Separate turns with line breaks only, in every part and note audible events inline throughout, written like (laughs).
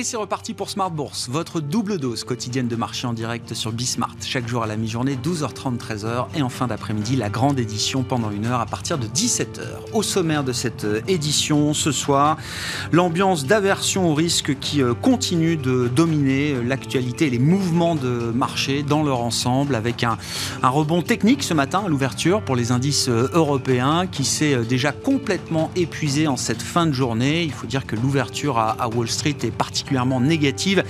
Et c'est reparti pour Smart Bourse, votre double dose quotidienne de marché en direct sur Bismart. Chaque jour à la mi-journée, 12h30, 13h. Et en fin d'après-midi, la grande édition pendant une heure à partir de 17h. Au sommaire de cette euh, édition, ce soir, l'ambiance d'aversion au risque qui euh, continue de dominer euh, l'actualité et les mouvements de marché dans leur ensemble, avec un, un rebond technique ce matin à l'ouverture pour les indices européens qui s'est déjà complètement épuisé en cette fin de journée. Il faut dire que l'ouverture à Wall Street est particulièrement négative,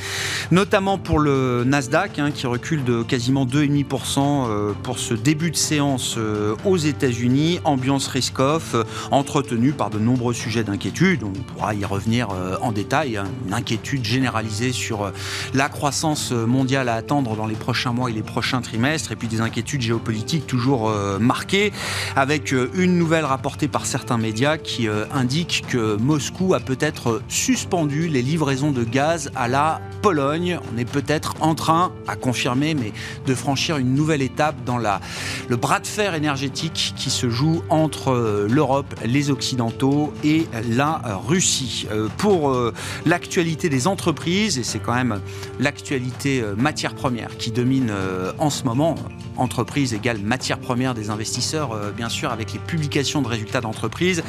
notamment pour le Nasdaq hein, qui recule de quasiment 2,5% euh, pour ce début de séance euh, aux États-Unis. Ambiance risk-off euh, entretenue par de nombreux sujets d'inquiétude. On pourra y revenir en détail. Hein. Une inquiétude généralisée sur la croissance mondiale à attendre dans les prochains mois et les prochains trimestres, et puis des inquiétudes géopolitiques toujours marquées, avec une nouvelle rapportée par certains médias qui indique que Moscou a peut-être suspendu les livraisons de gaz à la Pologne. On est peut-être en train, à confirmer, mais de franchir une nouvelle étape dans le bras de fer énergétique qui se joue entre euh, l'Europe, les Occidentaux et la Russie. Euh, pour euh, l'actualité des entreprises, et c'est quand même l'actualité matière première qui domine en ce moment, entreprise égale matière première des investisseurs, bien sûr, avec les publications de résultats d'entreprise.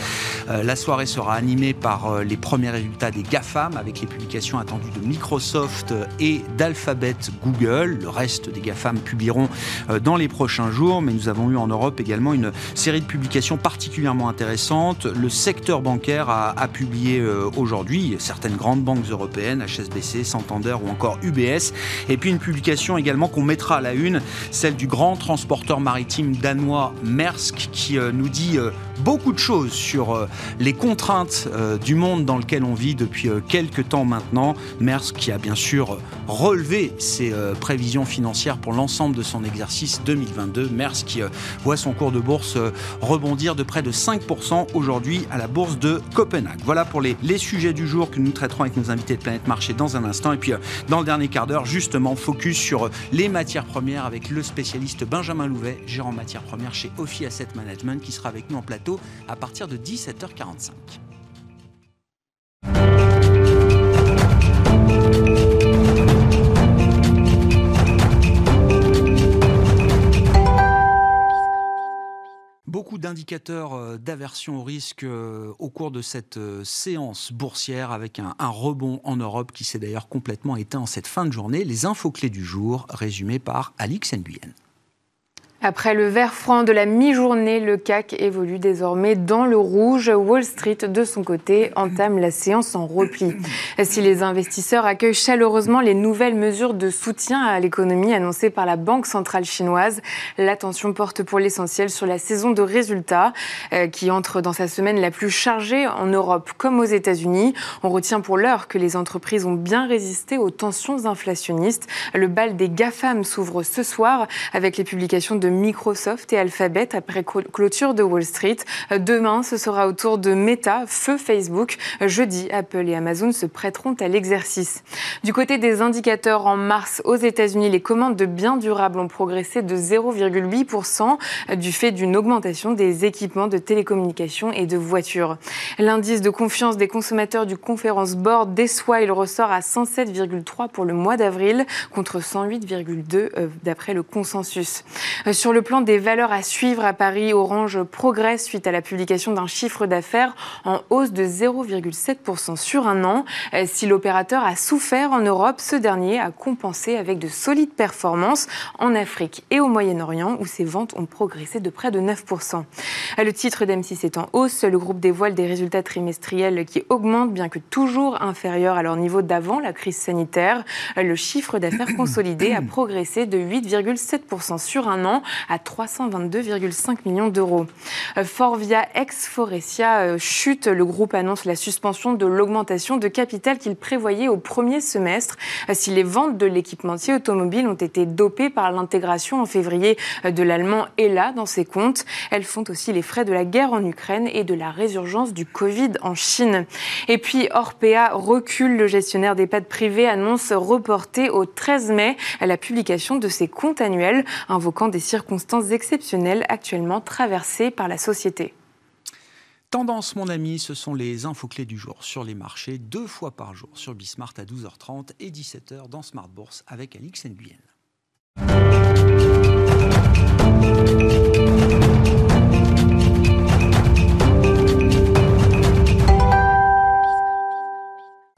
La soirée sera animée par les premiers résultats des GAFAM, avec les publications attendues de Microsoft et d'Alphabet Google. Le reste des GAFAM publieront euh, dans les prochains jours, mais nous avons eu en Europe également une série de publications particulièrement intéressantes. Le secteur bancaire a, publié euh, aujourd'hui certaines grandes banques européennes, HSBC, Santander ou encore UBS, et puis une publication également qu'on mettra à la une, celle du grand transporteur maritime danois Maersk, qui euh, nous dit beaucoup de choses sur les contraintes du monde dans lequel on vit depuis quelques temps maintenant. Maersk qui a bien sûr relevé ses euh, prévisions financières pour l'ensemble de son exercice 2022. Maersk qui euh, voit son cours de bourse euh, rebondir de près de 5% aujourd'hui à la bourse de Copenhague. Voilà pour les, les sujets du jour que nous traiterons avec nos invités de Planète Marché dans un instant. Et puis dans le dernier quart d'heure, justement, focus sur les matières premières avec le spécialiste Benjamin Louvet, gérant matières premières chez Ophi Asset Management, qui sera avec nous en plateau à partir de 17h45. Beaucoup d'indicateurs euh, d'aversion au risque euh, au cours de cette euh, séance boursière avec un, rebond en Europe qui s'est d'ailleurs complètement éteint en cette fin de journée. Les infos clés du jour résumées par Alix Nguyen.
Après le vert franc de la mi-journée, le CAC évolue désormais dans le rouge. Wall Street, de son côté, entame la séance en repli. Si les investisseurs accueillent chaleureusement les nouvelles mesures de soutien à l'économie annoncées par la Banque centrale chinoise, l'attention porte pour l'essentiel sur la saison de résultats euh, qui entre dans sa semaine la plus chargée en Europe comme aux États-Unis. On retient pour l'heure que les entreprises ont bien résisté aux tensions inflationnistes. Le bal des GAFAM s'ouvre ce soir avec les publications de Microsoft et Alphabet après clôture de Wall Street. Demain, ce sera au tour de Meta, feu Facebook. Jeudi, Apple et Amazon se prêteront à l'exercice. Du côté des indicateurs, en mars, aux États-Unis, les commandes de biens durables ont progressé de 0,8% du fait d'une augmentation des équipements de télécommunications et de voitures. L'indice de confiance des consommateurs du Conference Board déçoit. Il ressort à 107,3 pour le mois d'avril contre 108,2 euh, d'après le consensus. Sur le plan des valeurs à suivre à Paris, Orange progresse suite à la publication d'un chiffre d'affaires en hausse de 0,7% sur un an. Euh, si l'opérateur a souffert en Europe, ce dernier a compensé avec de solides performances en Afrique et au Moyen-Orient où ses ventes ont progressé de près de 9%. Euh, le titre d'M6 est en hausse. Le groupe dévoile des résultats trimestriels qui augmentent bien que toujours inférieurs à leur niveau d'avant la crise sanitaire. Euh, le chiffre d'affaires (coughs) consolidé a progressé de 8,7% sur un an à 322,5 millions d'euros. Euh, Forvia ex-Forestia euh, chute. Le groupe annonce la suspension de l'augmentation de capital qu'il prévoyait au premier semestre. Euh, si les ventes de l'équipementier automobile ont été dopées par l'intégration en février de l'allemand ELA dans ses comptes, elles font aussi les frais de la guerre en Ukraine et de la résurgence du Covid en Chine. Et puis Orpea recule. Le gestionnaire d'EHPAD privés annonce reporter au 13 mai la publication de ses comptes annuels, invoquant des circonstances exceptionnelles actuellement traversées par la société.
Tendance, mon ami, ce sont les infos clés du jour sur les marchés, deux fois par jour sur Bismart à 12h30 et 17h dans Smart Bourse avec Alix Nguyen.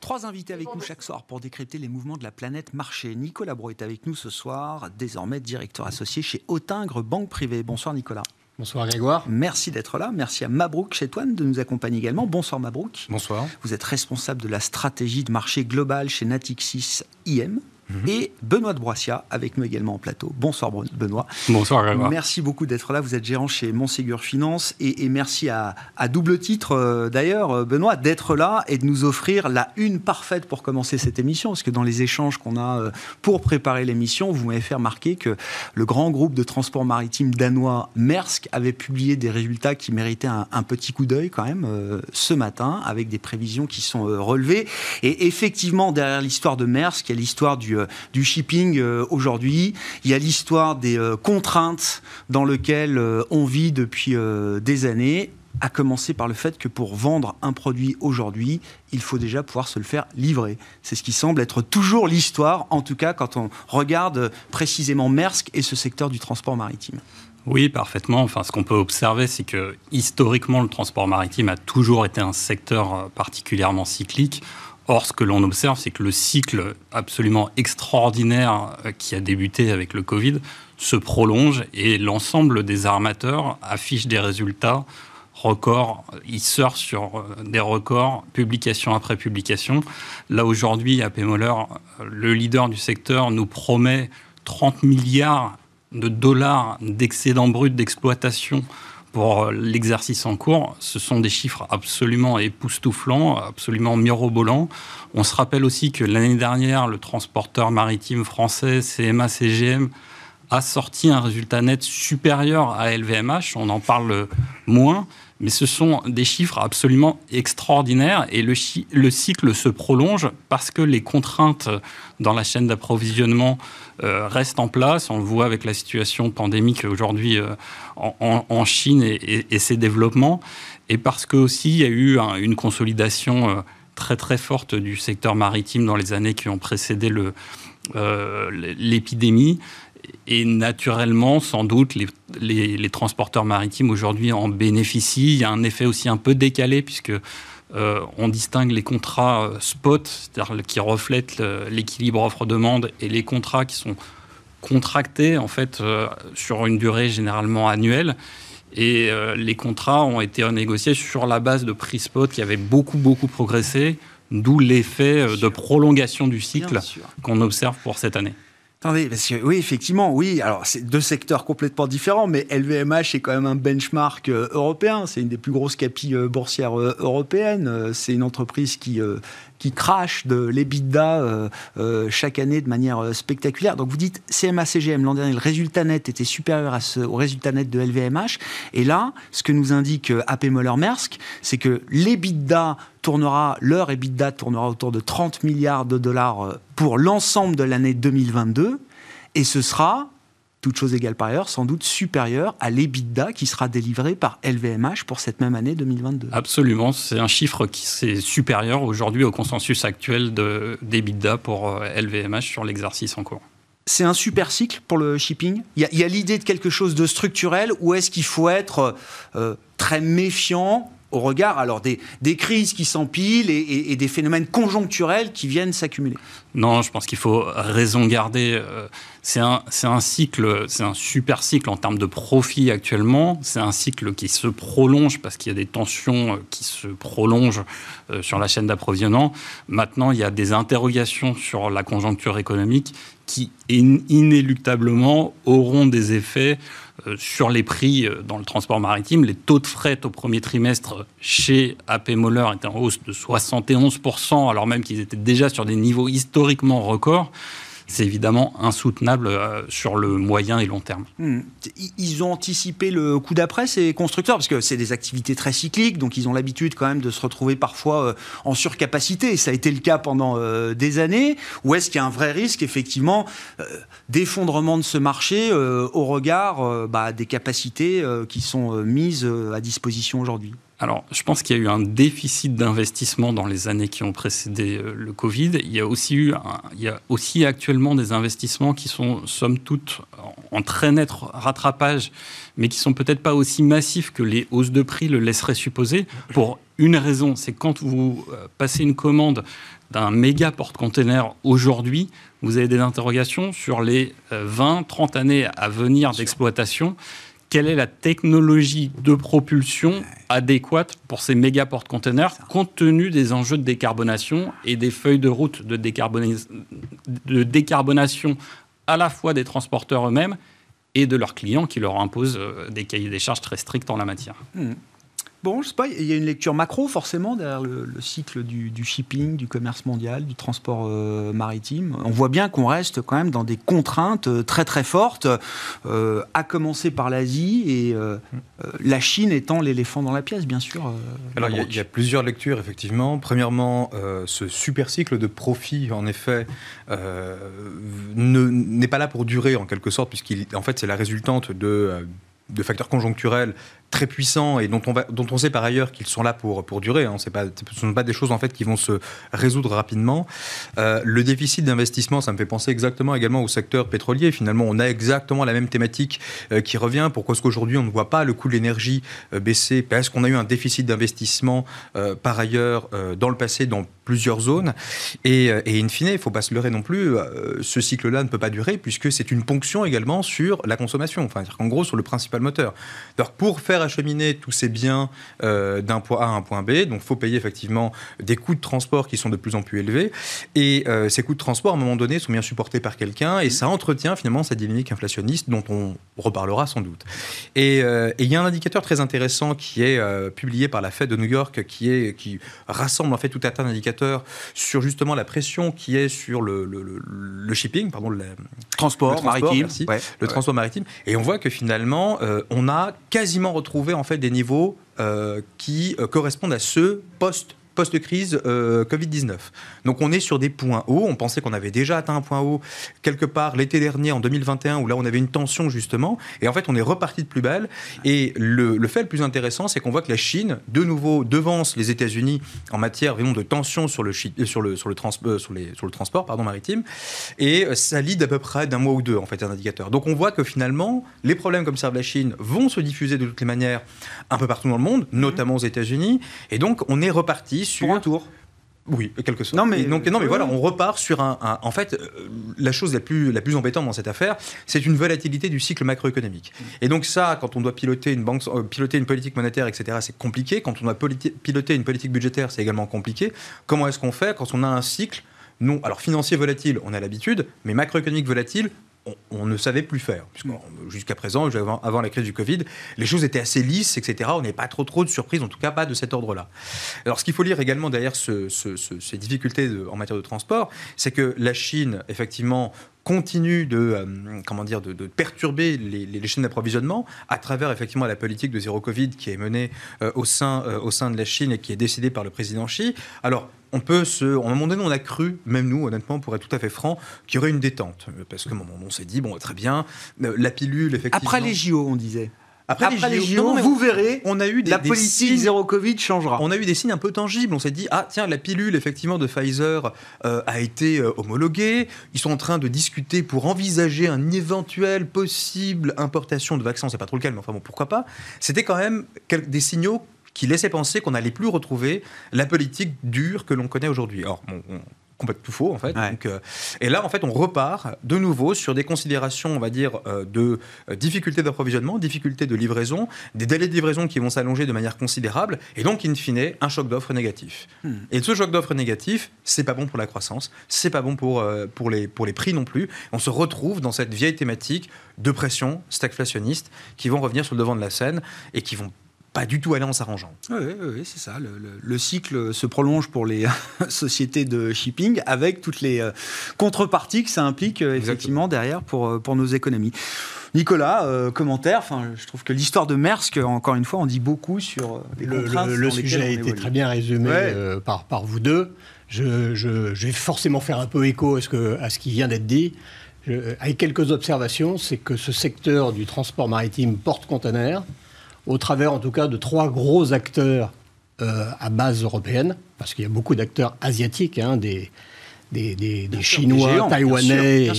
Trois invités avec nous chaque soir pour décrypter les mouvements de la planète marché. Nicolas Bro est avec nous ce soir, désormais directeur associé chez Autingre Banque Privée. Bonsoir Nicolas.
Bonsoir Grégoire.
Merci d'être là. Merci à Mabrouk Chetouane de nous accompagner également. Bonsoir Mabrouk.
Bonsoir.
Vous êtes responsable de la stratégie de marché global chez Natixis IM. Mhm. et Benoît de Broissia avec nous également en plateau. Bonsoir Benoît.
Bonsoir Grégoire.
Merci beaucoup d'être là. Vous êtes gérant chez Monségur Finance et, merci à, double titre euh, d'ailleurs euh, Benoît d'être là et de nous offrir la une parfaite pour commencer cette émission parce que dans les échanges qu'on a euh, pour préparer l'émission, vous m'avez fait remarquer que le grand groupe de transport maritime danois Maersk avait publié des résultats qui méritaient un, petit coup d'œil quand même ce matin avec des prévisions qui sont relevées et effectivement derrière l'histoire de Maersk, il y a l'histoire du du, shipping euh, aujourd'hui. Il y a l'histoire des euh, contraintes dans lesquelles on vit depuis des années à commencer par le fait que pour vendre un produit aujourd'hui, il faut déjà pouvoir se le faire livrer. C'est ce qui semble être toujours l'histoire, en tout cas quand on regarde précisément Maersk et ce secteur du transport maritime.
Oui, parfaitement. Enfin, ce qu'on peut observer, c'est que historiquement, le transport maritime a toujours été un secteur particulièrement cyclique. Or, ce que l'on observe, c'est que le cycle absolument extraordinaire euh, qui a débuté avec le Covid se prolonge et l'ensemble des armateurs affichent des résultats records. Ils sortent sur euh, des records, publication après publication. Là, aujourd'hui, AP Moller, euh, le leader du secteur, nous promet 30 milliards de dollars d'excédent brut d'exploitation pour euh, l'exercice en cours, ce sont des chiffres absolument époustouflants, absolument mirobolants. On se rappelle aussi que l'année dernière, le transporteur maritime français CMA CGM a sorti un résultat net supérieur à LVMH. On en parle moins, mais ce sont des chiffres absolument extraordinaires et le, le cycle se prolonge parce que les contraintes dans la chaîne d'approvisionnement euh, restent en place. On le voit avec la situation pandémique aujourd'hui euh, en, Chine et, ses développements. Et parce que aussi il y a eu une consolidation euh, très très forte du secteur maritime dans les années qui ont précédé l'épidémie. Et naturellement, sans doute, les, transporteurs maritimes aujourd'hui en bénéficient. Il y a un effet aussi un peu décalé puisque euh, on distingue les contrats euh, spot, c'est-à-dire qui reflètent l'équilibre offre-demande, et les contrats qui sont contractés en fait euh, sur une durée généralement annuelle. Et les contrats ont été renégociés sur la base de prix spot qui avait beaucoup beaucoup progressé, d'où l'effet de prolongation du cycle qu'on observe pour cette année.
Attendez, parce que oui, effectivement, oui. Alors, c'est deux secteurs complètement différents, mais LVMH est quand même un benchmark euh, européen. C'est une des plus grosses capilles euh, boursières euh, européennes. C'est une entreprise qui qui crache de l'EBITDA euh, euh, chaque année de manière euh, spectaculaire. Donc vous dites CMA-CGM, l'an dernier, le résultat net était supérieur au résultat net de LVMH. Et là, ce que nous indique AP Moller-Maersk, c'est que l'EBITDA tournera, leur EBITDA tournera autour de 30 milliards de dollars pour l'ensemble de l'année 2022. Et ce sera toute chose égale par ailleurs, sans doute supérieur à l'EBITDA qui sera délivré par LVMH pour cette même année 2022.
Absolument, c'est un chiffre qui est supérieur aujourd'hui au consensus actuel d'EBITDA pour LVMH euh, sur l'exercice en cours.
C'est un super cycle pour le shipping Il y a, l'idée de quelque chose de structurel ou est-ce qu'il faut être euh, très méfiant au regard alors des, crises qui s'empilent et, des phénomènes conjoncturels qui viennent s'accumuler
Non, je pense qu'il faut raison garder. Euh, c'est un, un cycle, c'est un super cycle en termes de profit actuellement. C'est un cycle qui se prolonge parce qu'il y a des tensions euh, qui se prolongent euh, sur la chaîne d'approvisionnement. Maintenant, il y a des interrogations sur la conjoncture économique qui inéluctablement auront des effets sur les prix euh, dans le transport maritime. Les taux de fret au premier trimestre chez AP Moller étaient en hausse de 71%, alors même qu'ils étaient déjà sur des niveaux historiquement records c'est évidemment insoutenable euh, sur le moyen et long terme. Hmm.
Ils ont anticipé le coup d'après, ces constructeurs, parce que c'est des activités très cycliques, donc ils ont l'habitude quand même de se retrouver parfois euh, en surcapacité. Ça a été le cas pendant euh, des années. Ou est-ce qu'il y a un vrai risque, effectivement, d'effondrement de ce marché au regard bah, des capacités qui sont mises à disposition aujourd'hui?
Alors, je pense qu'il y a eu un déficit d'investissement dans les années qui ont précédé euh, le Covid. Il y a aussi eu, il y a aussi actuellement des investissements qui sont, somme toute, en très net rattrapage, mais qui sont peut-être pas aussi massifs que les hausses de prix le laisseraient supposer. Pour une raison, c'est quand vous euh, passez une commande d'un méga porte-container aujourd'hui, vous avez des interrogations sur les 20, euh, 30 années à venir d'exploitation quelle est la technologie de propulsion adéquate pour ces méga porte-containers compte tenu des enjeux de décarbonation et des feuilles de route de, de décarbonation à la fois des transporteurs eux-mêmes et de leurs clients qui leur imposent euh, des cahiers des charges très stricts en la matière.
Mmh. Bon, je sais pas, il y a une lecture macro forcément derrière le, cycle du, shipping, du commerce mondial, du transport euh, maritime. On voit bien qu'on reste quand même dans des contraintes euh, très très fortes, euh, à commencer par l'Asie et la Chine étant l'éléphant dans la pièce, bien sûr.
Alors il y, a plusieurs lectures effectivement. Premièrement, ce super cycle de profit, en effet, n'est pas là pour durer en quelque sorte, puisqu'il en fait c'est la résultante de de facteurs conjoncturels très puissants et dont on, sait par ailleurs qu'ils sont là pour, pour durer. Hein. Ce ne sont pas des choses en fait qui vont se résoudre rapidement. Euh, le déficit d'investissement, ça me fait penser exactement également au secteur pétrolier. Finalement, on a exactement la même thématique euh, qui revient. Pourquoi est-ce qu'aujourd'hui on ne voit pas le coût de l'énergie euh, baisser? Parce qu'on a eu un déficit d'investissement par ailleurs dans le passé dans plusieurs zones. Et, in fine, il ne faut pas se leurrer non plus, ce cycle-là ne peut pas durer puisque c'est une ponction également sur la consommation. En gros, sur le principal moteur. Alors, pour faire acheminer tous ces biens euh, d'un point A à un point B. Donc, il faut payer effectivement des coûts de transport qui sont de plus en plus élevés. Et euh, ces coûts de transport, à un moment donné, sont bien supportés par quelqu'un. Et ça entretient finalement cette dynamique inflationniste dont on reparlera sans doute. Euh, et il y a un indicateur très intéressant qui est publié par la Fed de New York, qui, est, qui rassemble en fait tout un tas d'indicateurs sur justement la pression qui est sur le, le, shipping, pardon, le
transport, maritime,
le transport maritime. Et on voit que finalement, on a quasiment retrouvé en fait des niveaux euh, qui euh, correspondent à ceux post post-crise euh, Covid-19. Donc on est sur des points hauts. On pensait qu'on avait déjà atteint un point haut quelque part l'été dernier, en 2021, où là on avait une tension justement. Et en fait, on est reparti de plus belle. Et le, fait le plus intéressant, c'est qu'on voit que la Chine, de nouveau, devance les États-Unis en matière vraiment de tension sur le, euh, sur le, euh, sur le transport pardon, maritime. Et ça lit d'à peu près d'un mois ou deux, en fait, un indicateur. Donc on voit que finalement, les problèmes comme serve la Chine vont se diffuser de toutes les manières un peu partout dans le monde, notamment aux États-Unis. Et donc on est reparti sur
un tour.
Oui, quelque sorte. Non, mais, donc, non, mais voilà, on repart sur un. en fait, euh, la chose la plus, la plus embêtante dans cette affaire, c'est une volatilité du cycle macroéconomique. Et donc, ça, quand on doit piloter une, banque, euh, piloter une politique monétaire, etc., c'est compliqué. Quand on doit piloter une politique budgétaire, c'est également compliqué. Comment est-ce qu'on fait quand on a un cycle non, alors financier volatile, on a l'habitude, mais macroéconomique volatile, on, ne savait plus faire. Jusqu'à présent, avant, la crise du Covid, les choses étaient assez lisses, etc. On n'avait pas trop, trop de surprises, en tout cas pas de cet ordre-là. Alors, ce qu'il faut lire également derrière ces difficultés en matière de transport, c'est que la Chine, effectivement, continue de, euh, comment dire, de, perturber les, chaînes d'approvisionnement à travers effectivement la politique de zéro Covid qui est menée euh, au, sein, euh, au sein de la Chine et qui est décidée par le président Xi. Alors, on peut se. À un moment donné, on a cru, même nous, honnêtement, pour être tout à fait franc, qu'il y aurait une détente. Parce que on s'est dit, bon, très bien, la pilule, effectivement.
Après les JO, on disait. Après, les JO, vous verrez, on a eu des, la politique zéro Covid changera.
On a eu des signes un peu tangibles. On s'est dit, ah tiens, la pilule effectivement de Pfizer euh, a été euh, homologuée. Ils sont en train de discuter pour envisager un éventuel possible importation de vaccins. C'est pas trop le cas, mais enfin bon, pourquoi pas. C'était quand même des signaux qui laissaient penser qu'on n'allait plus retrouver la politique dure que l'on connaît aujourd'hui. Or, bon, complètement tout faux en fait. Euh, et là en fait on repart de nouveau sur des considérations on va dire euh, de euh, difficultés d'approvisionnement, difficultés de livraison, des délais de livraison qui vont s'allonger de manière considérable et donc in fine un choc d'offres négatif. Hmm. Et ce choc d'offres négatif c'est pas bon pour la croissance, c'est pas bon pour, pour, les, pour les prix non plus. On se retrouve dans cette vieille thématique de pression stagflationniste qui vont revenir sur le devant de la scène et qui vont pas du tout aller en s'arrangeant.
Oui, oui, c'est ça. Le, cycle se prolonge pour les (laughs) sociétés de shipping avec toutes les euh, contreparties que ça implique euh, effectivement derrière pour, euh, pour nos économies. Nicolas, commentaire. Enfin, je trouve que l'histoire de Maersk, encore une fois, on dit beaucoup sur les contraintes.
Le, sujet a été très bien résumé par, par vous deux. Je, je, vais forcément faire un peu écho à ce, que, à ce qui vient d'être dit. avec quelques observations, c'est que ce secteur du transport maritime porte-conteneurs au travers en tout cas de trois gros acteurs à base européenne, parce qu'il y a beaucoup d'acteurs asiatiques, hein, des, des, Chinois, Taïwanais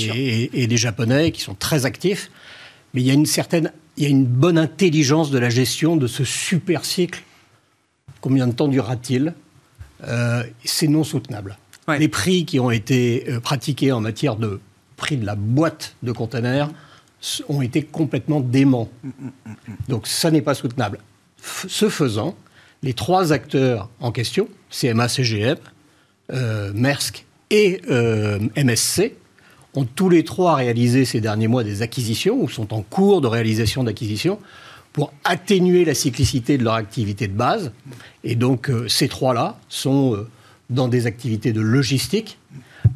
et, des Japonais qui sont très actifs. Mais il y a une certaine, il y a une bonne intelligence de la gestion de ce super cycle. Combien de temps durera-t-il? Euh, C'est non soutenable. Les prix qui ont été euh, pratiqués en matière de prix de la boîte de conteneurs ont été complètement déments. Mm, mm, mm, Donc ça n'est pas soutenable. ce faisant, les trois acteurs en question, CMA, CGM, euh, Maersk et euh, MSC ont tous les trois réalisé ces derniers mois des acquisitions ou sont en cours de réalisation d'acquisitions pour atténuer la cyclicité de leur activité de base. Et donc euh, ces trois-là sont euh, dans des activités de logistique,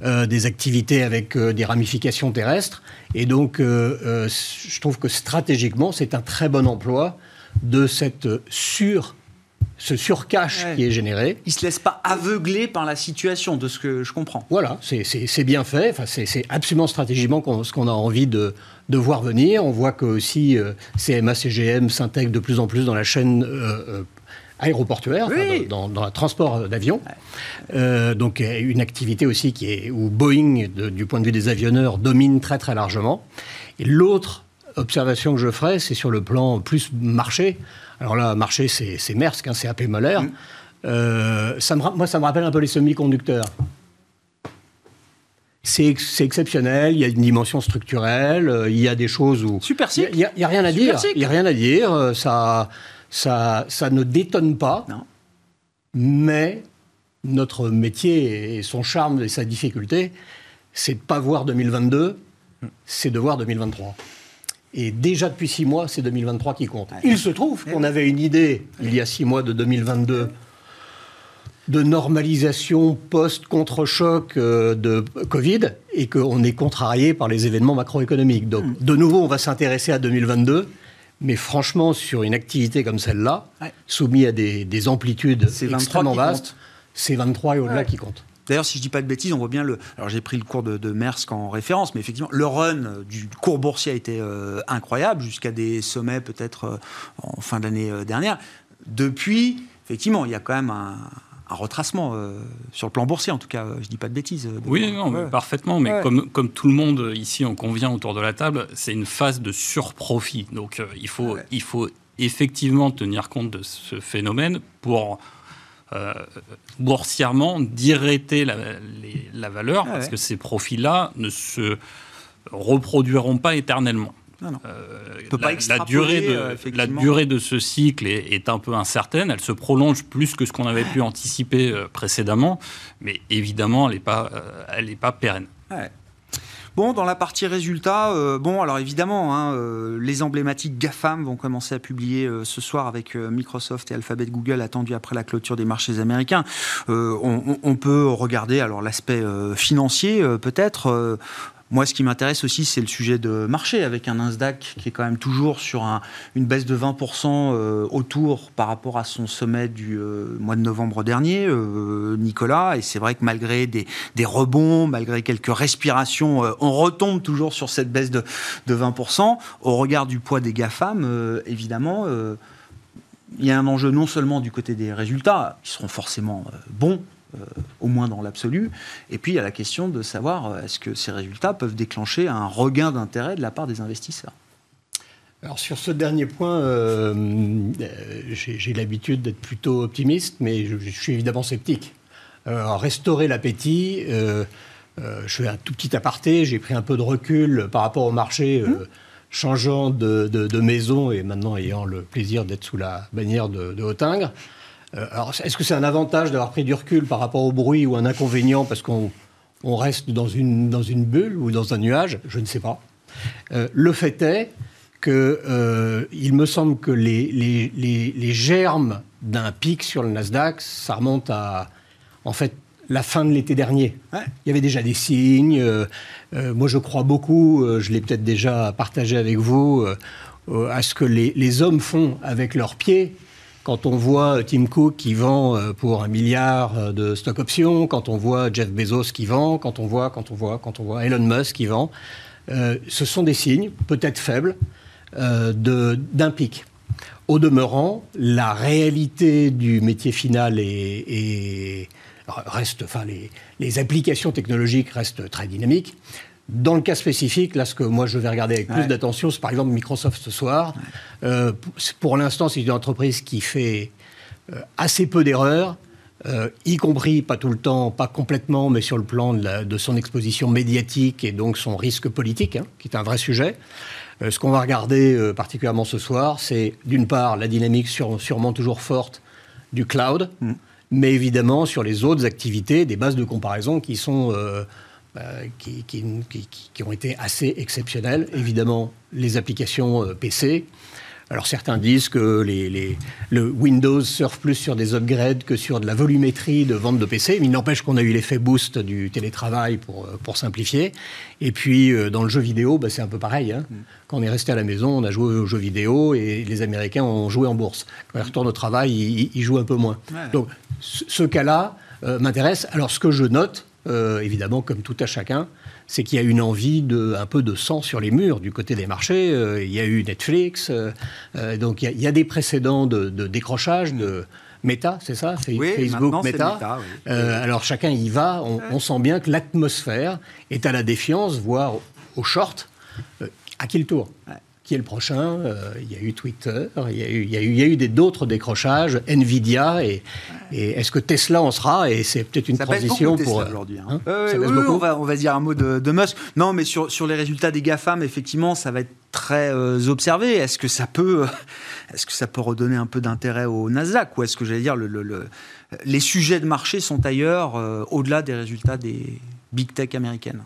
des activités avec des ramifications terrestres. Et donc je trouve que stratégiquement, c'est un très bon emploi de cette sur ce surcash qui est généré.
Il ne se laisse pas aveugler par la situation, de ce que je comprends.
Voilà, c'est bien fait. Enfin, c'est absolument stratégiquement ce qu'on a envie de, de, voir venir. On voit que aussi euh, CMA, CGM s'intègrent de plus en plus dans la chaîne euh, euh, aéroportuaire, dans, dans, le transport d'avions. donc une activité aussi qui est, où Boeing, du point de vue des avionneurs, domine très très largement. Et l'autre observation que je ferai, c'est sur le plan plus marché. Alors là, marché, c'est Maersk, hein, c'est AP Moller. Mm. Euh, ça me, moi, ça me rappelle un peu les semi-conducteurs. C'est exceptionnel, il y a une dimension structurelle, euh, il y a des choses où...
Super
Il n'y a, rien à dire. Il n'y a rien à dire. Euh, ça, ça, ça ne détonne pas. Non. Mais notre métier et son charme et sa difficulté, c'est de ne pas voir 2022, mm. c'est de voir 2023. Et déjà depuis six mois, c'est 2023 qui compte. Il se trouve qu'on avait une idée, il y a six mois de 2022, de normalisation post-contre-choc euh, de Covid et qu'on est contrarié par les événements macroéconomiques. Donc, hmm. de nouveau, on va s'intéresser à 2022. Mais franchement, sur une activité comme celle-là, soumise à des, amplitudes extrêmement vastes, c'est 23 et au-delà qui compte.
D'ailleurs, si je dis pas de bêtises, on voit bien le. Alors, j'ai pris le cours de, de, Maersk en référence, mais effectivement, le run du cours boursier a été euh, incroyable, jusqu'à des sommets peut-être euh, en fin d'année euh, dernière. Depuis, effectivement, il y a quand même un, retracement sur le plan boursier, en tout cas, je dis pas de bêtises.
oui, non, parfaitement, mais comme, comme tout le monde ici en convient autour de la table, c'est une phase de surprofit. Donc il, faut, il faut effectivement tenir compte de ce phénomène pour euh, boursièrement d'irriter la, valeur, ah parce que ces profits-là ne se reproduiront pas éternellement.
Euh,
la, durée de, euh, la durée de ce cycle est, un peu incertaine. Elle se prolonge plus que ce qu'on avait pu anticiper précédemment, mais évidemment, elle n'est pas, elle pas pérenne.
Bon, dans la partie résultats, euh, bon, alors évidemment, hein, euh, les emblématiques GAFAM vont commencer à publier euh, ce soir avec Microsoft et Alphabet Google attendu après la clôture des marchés américains. On, on, peut regarder alors l'aspect financier peut-être. Moi, ce qui m'intéresse aussi, c'est le sujet de marché, avec un Nasdaq qui est quand même toujours sur une baisse de 20% euh, autour par rapport à son sommet du euh, mois de novembre dernier, euh, Nicolas. Et c'est vrai que malgré des, rebonds, malgré quelques respirations, on retombe toujours sur cette baisse de, de 20%. Au regard du poids des GAFAM, évidemment, il y a un enjeu non seulement du côté des résultats, qui seront forcément bons, euh, au moins dans l'absolu. Et puis il y a la question de savoir euh, est-ce que ces résultats peuvent déclencher un regain d'intérêt de la part des investisseurs?
Alors sur ce dernier point, euh, j'ai l'habitude d'être plutôt optimiste, mais je, suis évidemment sceptique. restaurer l'appétit, je fais un tout petit aparté, j'ai pris un peu de recul par rapport au marché, mmh. changeant de, maison et maintenant ayant le plaisir d'être sous la bannière de, de Hautingre. Euh, alors, est-ce que c'est un avantage d'avoir pris du recul par rapport au bruit ou un inconvénient parce qu'on reste dans une, dans une bulle ou dans un nuage? Je ne sais pas. Euh, le fait est qu'il euh, me semble que les, les, les, germes d'un pic sur le Nasdaq, ça remonte à, en fait, la fin de l'été dernier. Il y avait déjà des signes. moi, je crois beaucoup, je l'ai peut-être déjà partagé avec vous, à ce que les hommes font avec leurs pieds quand on voit Tim Cook qui vend euh, pour un milliard euh, de stock options, quand on voit Jeff Bezos qui vend, quand on voit, quand on voit, quand on voit Elon Musk qui vend, euh, ce sont des signes, peut-être faibles, d'un pic. Au demeurant, la réalité du métier final est, reste, enfin, les, les, applications technologiques restent très dynamiques. Dans le cas spécifique, là, ce que moi je vais regarder avec plus d'attention, c'est par exemple Microsoft ce soir. Euh, pour l'instant, c'est une entreprise qui fait euh, assez peu d'erreurs, euh, y compris, pas tout le temps, pas complètement, mais sur le plan de, son exposition médiatique et donc son risque politique, hein, qui est un vrai sujet. ce qu'on va regarder particulièrement ce soir, c'est d'une part la dynamique sûrement toujours forte du cloud, mm. mais évidemment sur les autres activités, des bases de comparaison qui sont euh, qui, qui, ont été assez exceptionnelles. Évidemment, les applications euh, PC. Alors certains disent que les, le Windows surfe plus sur des upgrades que sur de la volumétrie de vente de PC, mais il n'empêche qu'on a eu l'effet boost du télétravail pour, euh, pour simplifier. Et puis dans le jeu vidéo, bah, c'est un peu pareil. Hein. Mm. Quand on est resté à la maison, on a joué aux jeux vidéo et les Américains ont joué en bourse. Quand ils retournent au travail, ils, jouent un peu moins. Donc ce cas-là m'intéresse. Alors ce que je note, euh, évidemment, comme tout à chacun, c'est qu'il y a une envie de un peu de sang sur les murs du côté des marchés. Euh, il y a eu Netflix, euh, donc il y, a, des précédents de, décrochage de Meta, c'est ça?
Facebook, Meta.
alors chacun y va. On, sent bien que l'atmosphère est à la défiance, voire au short. à qui le tour? Qui est le prochain. Euh, il y a eu Twitter, il y a eu, il y a eu, d'autres décrochages, Nvidia, et, est-ce que Tesla en sera Et c'est peut-être une transition pour.
aujourd'hui. Hein. Hein oui, on, va, on va dire un mot de, de, Musk. Non, mais sur, sur les résultats des GAFAM, effectivement, ça va être très euh, observé. Est-ce que ça peut, est-ce que ça peut redonner un peu d'intérêt au Nasdaq ou est-ce que j'allais dire le, le, les sujets de marché sont ailleurs, euh, au-delà des résultats des big tech américaines?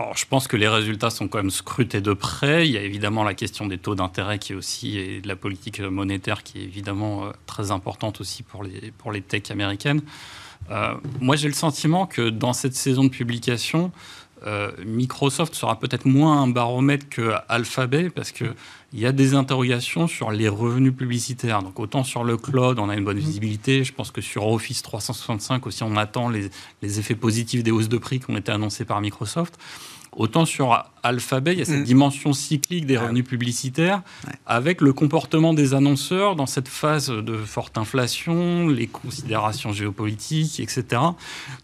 Alors, je pense que les résultats sont quand même scrutés de près. Il y a évidemment la question des taux d'intérêt qui est aussi et de la politique monétaire qui est évidemment euh, très importante aussi pour les, pour les techs américaines. Euh, moi, j'ai le sentiment que dans cette saison de publication, euh, Microsoft sera peut-être moins un baromètre que Alphabet parce qu'il y a des interrogations sur les revenus publicitaires. Donc autant sur le cloud, on a une bonne mm-hmm. visibilité. Je pense que sur Office 365 aussi, on attend les, effets positifs des hausses de prix qui ont été annoncées par Microsoft. Autant sur Alphabet, il y a cette mm. dimension cyclique des revenus publicitaires avec le comportement des annonceurs dans cette phase de forte inflation, les considérations géopolitiques, etc.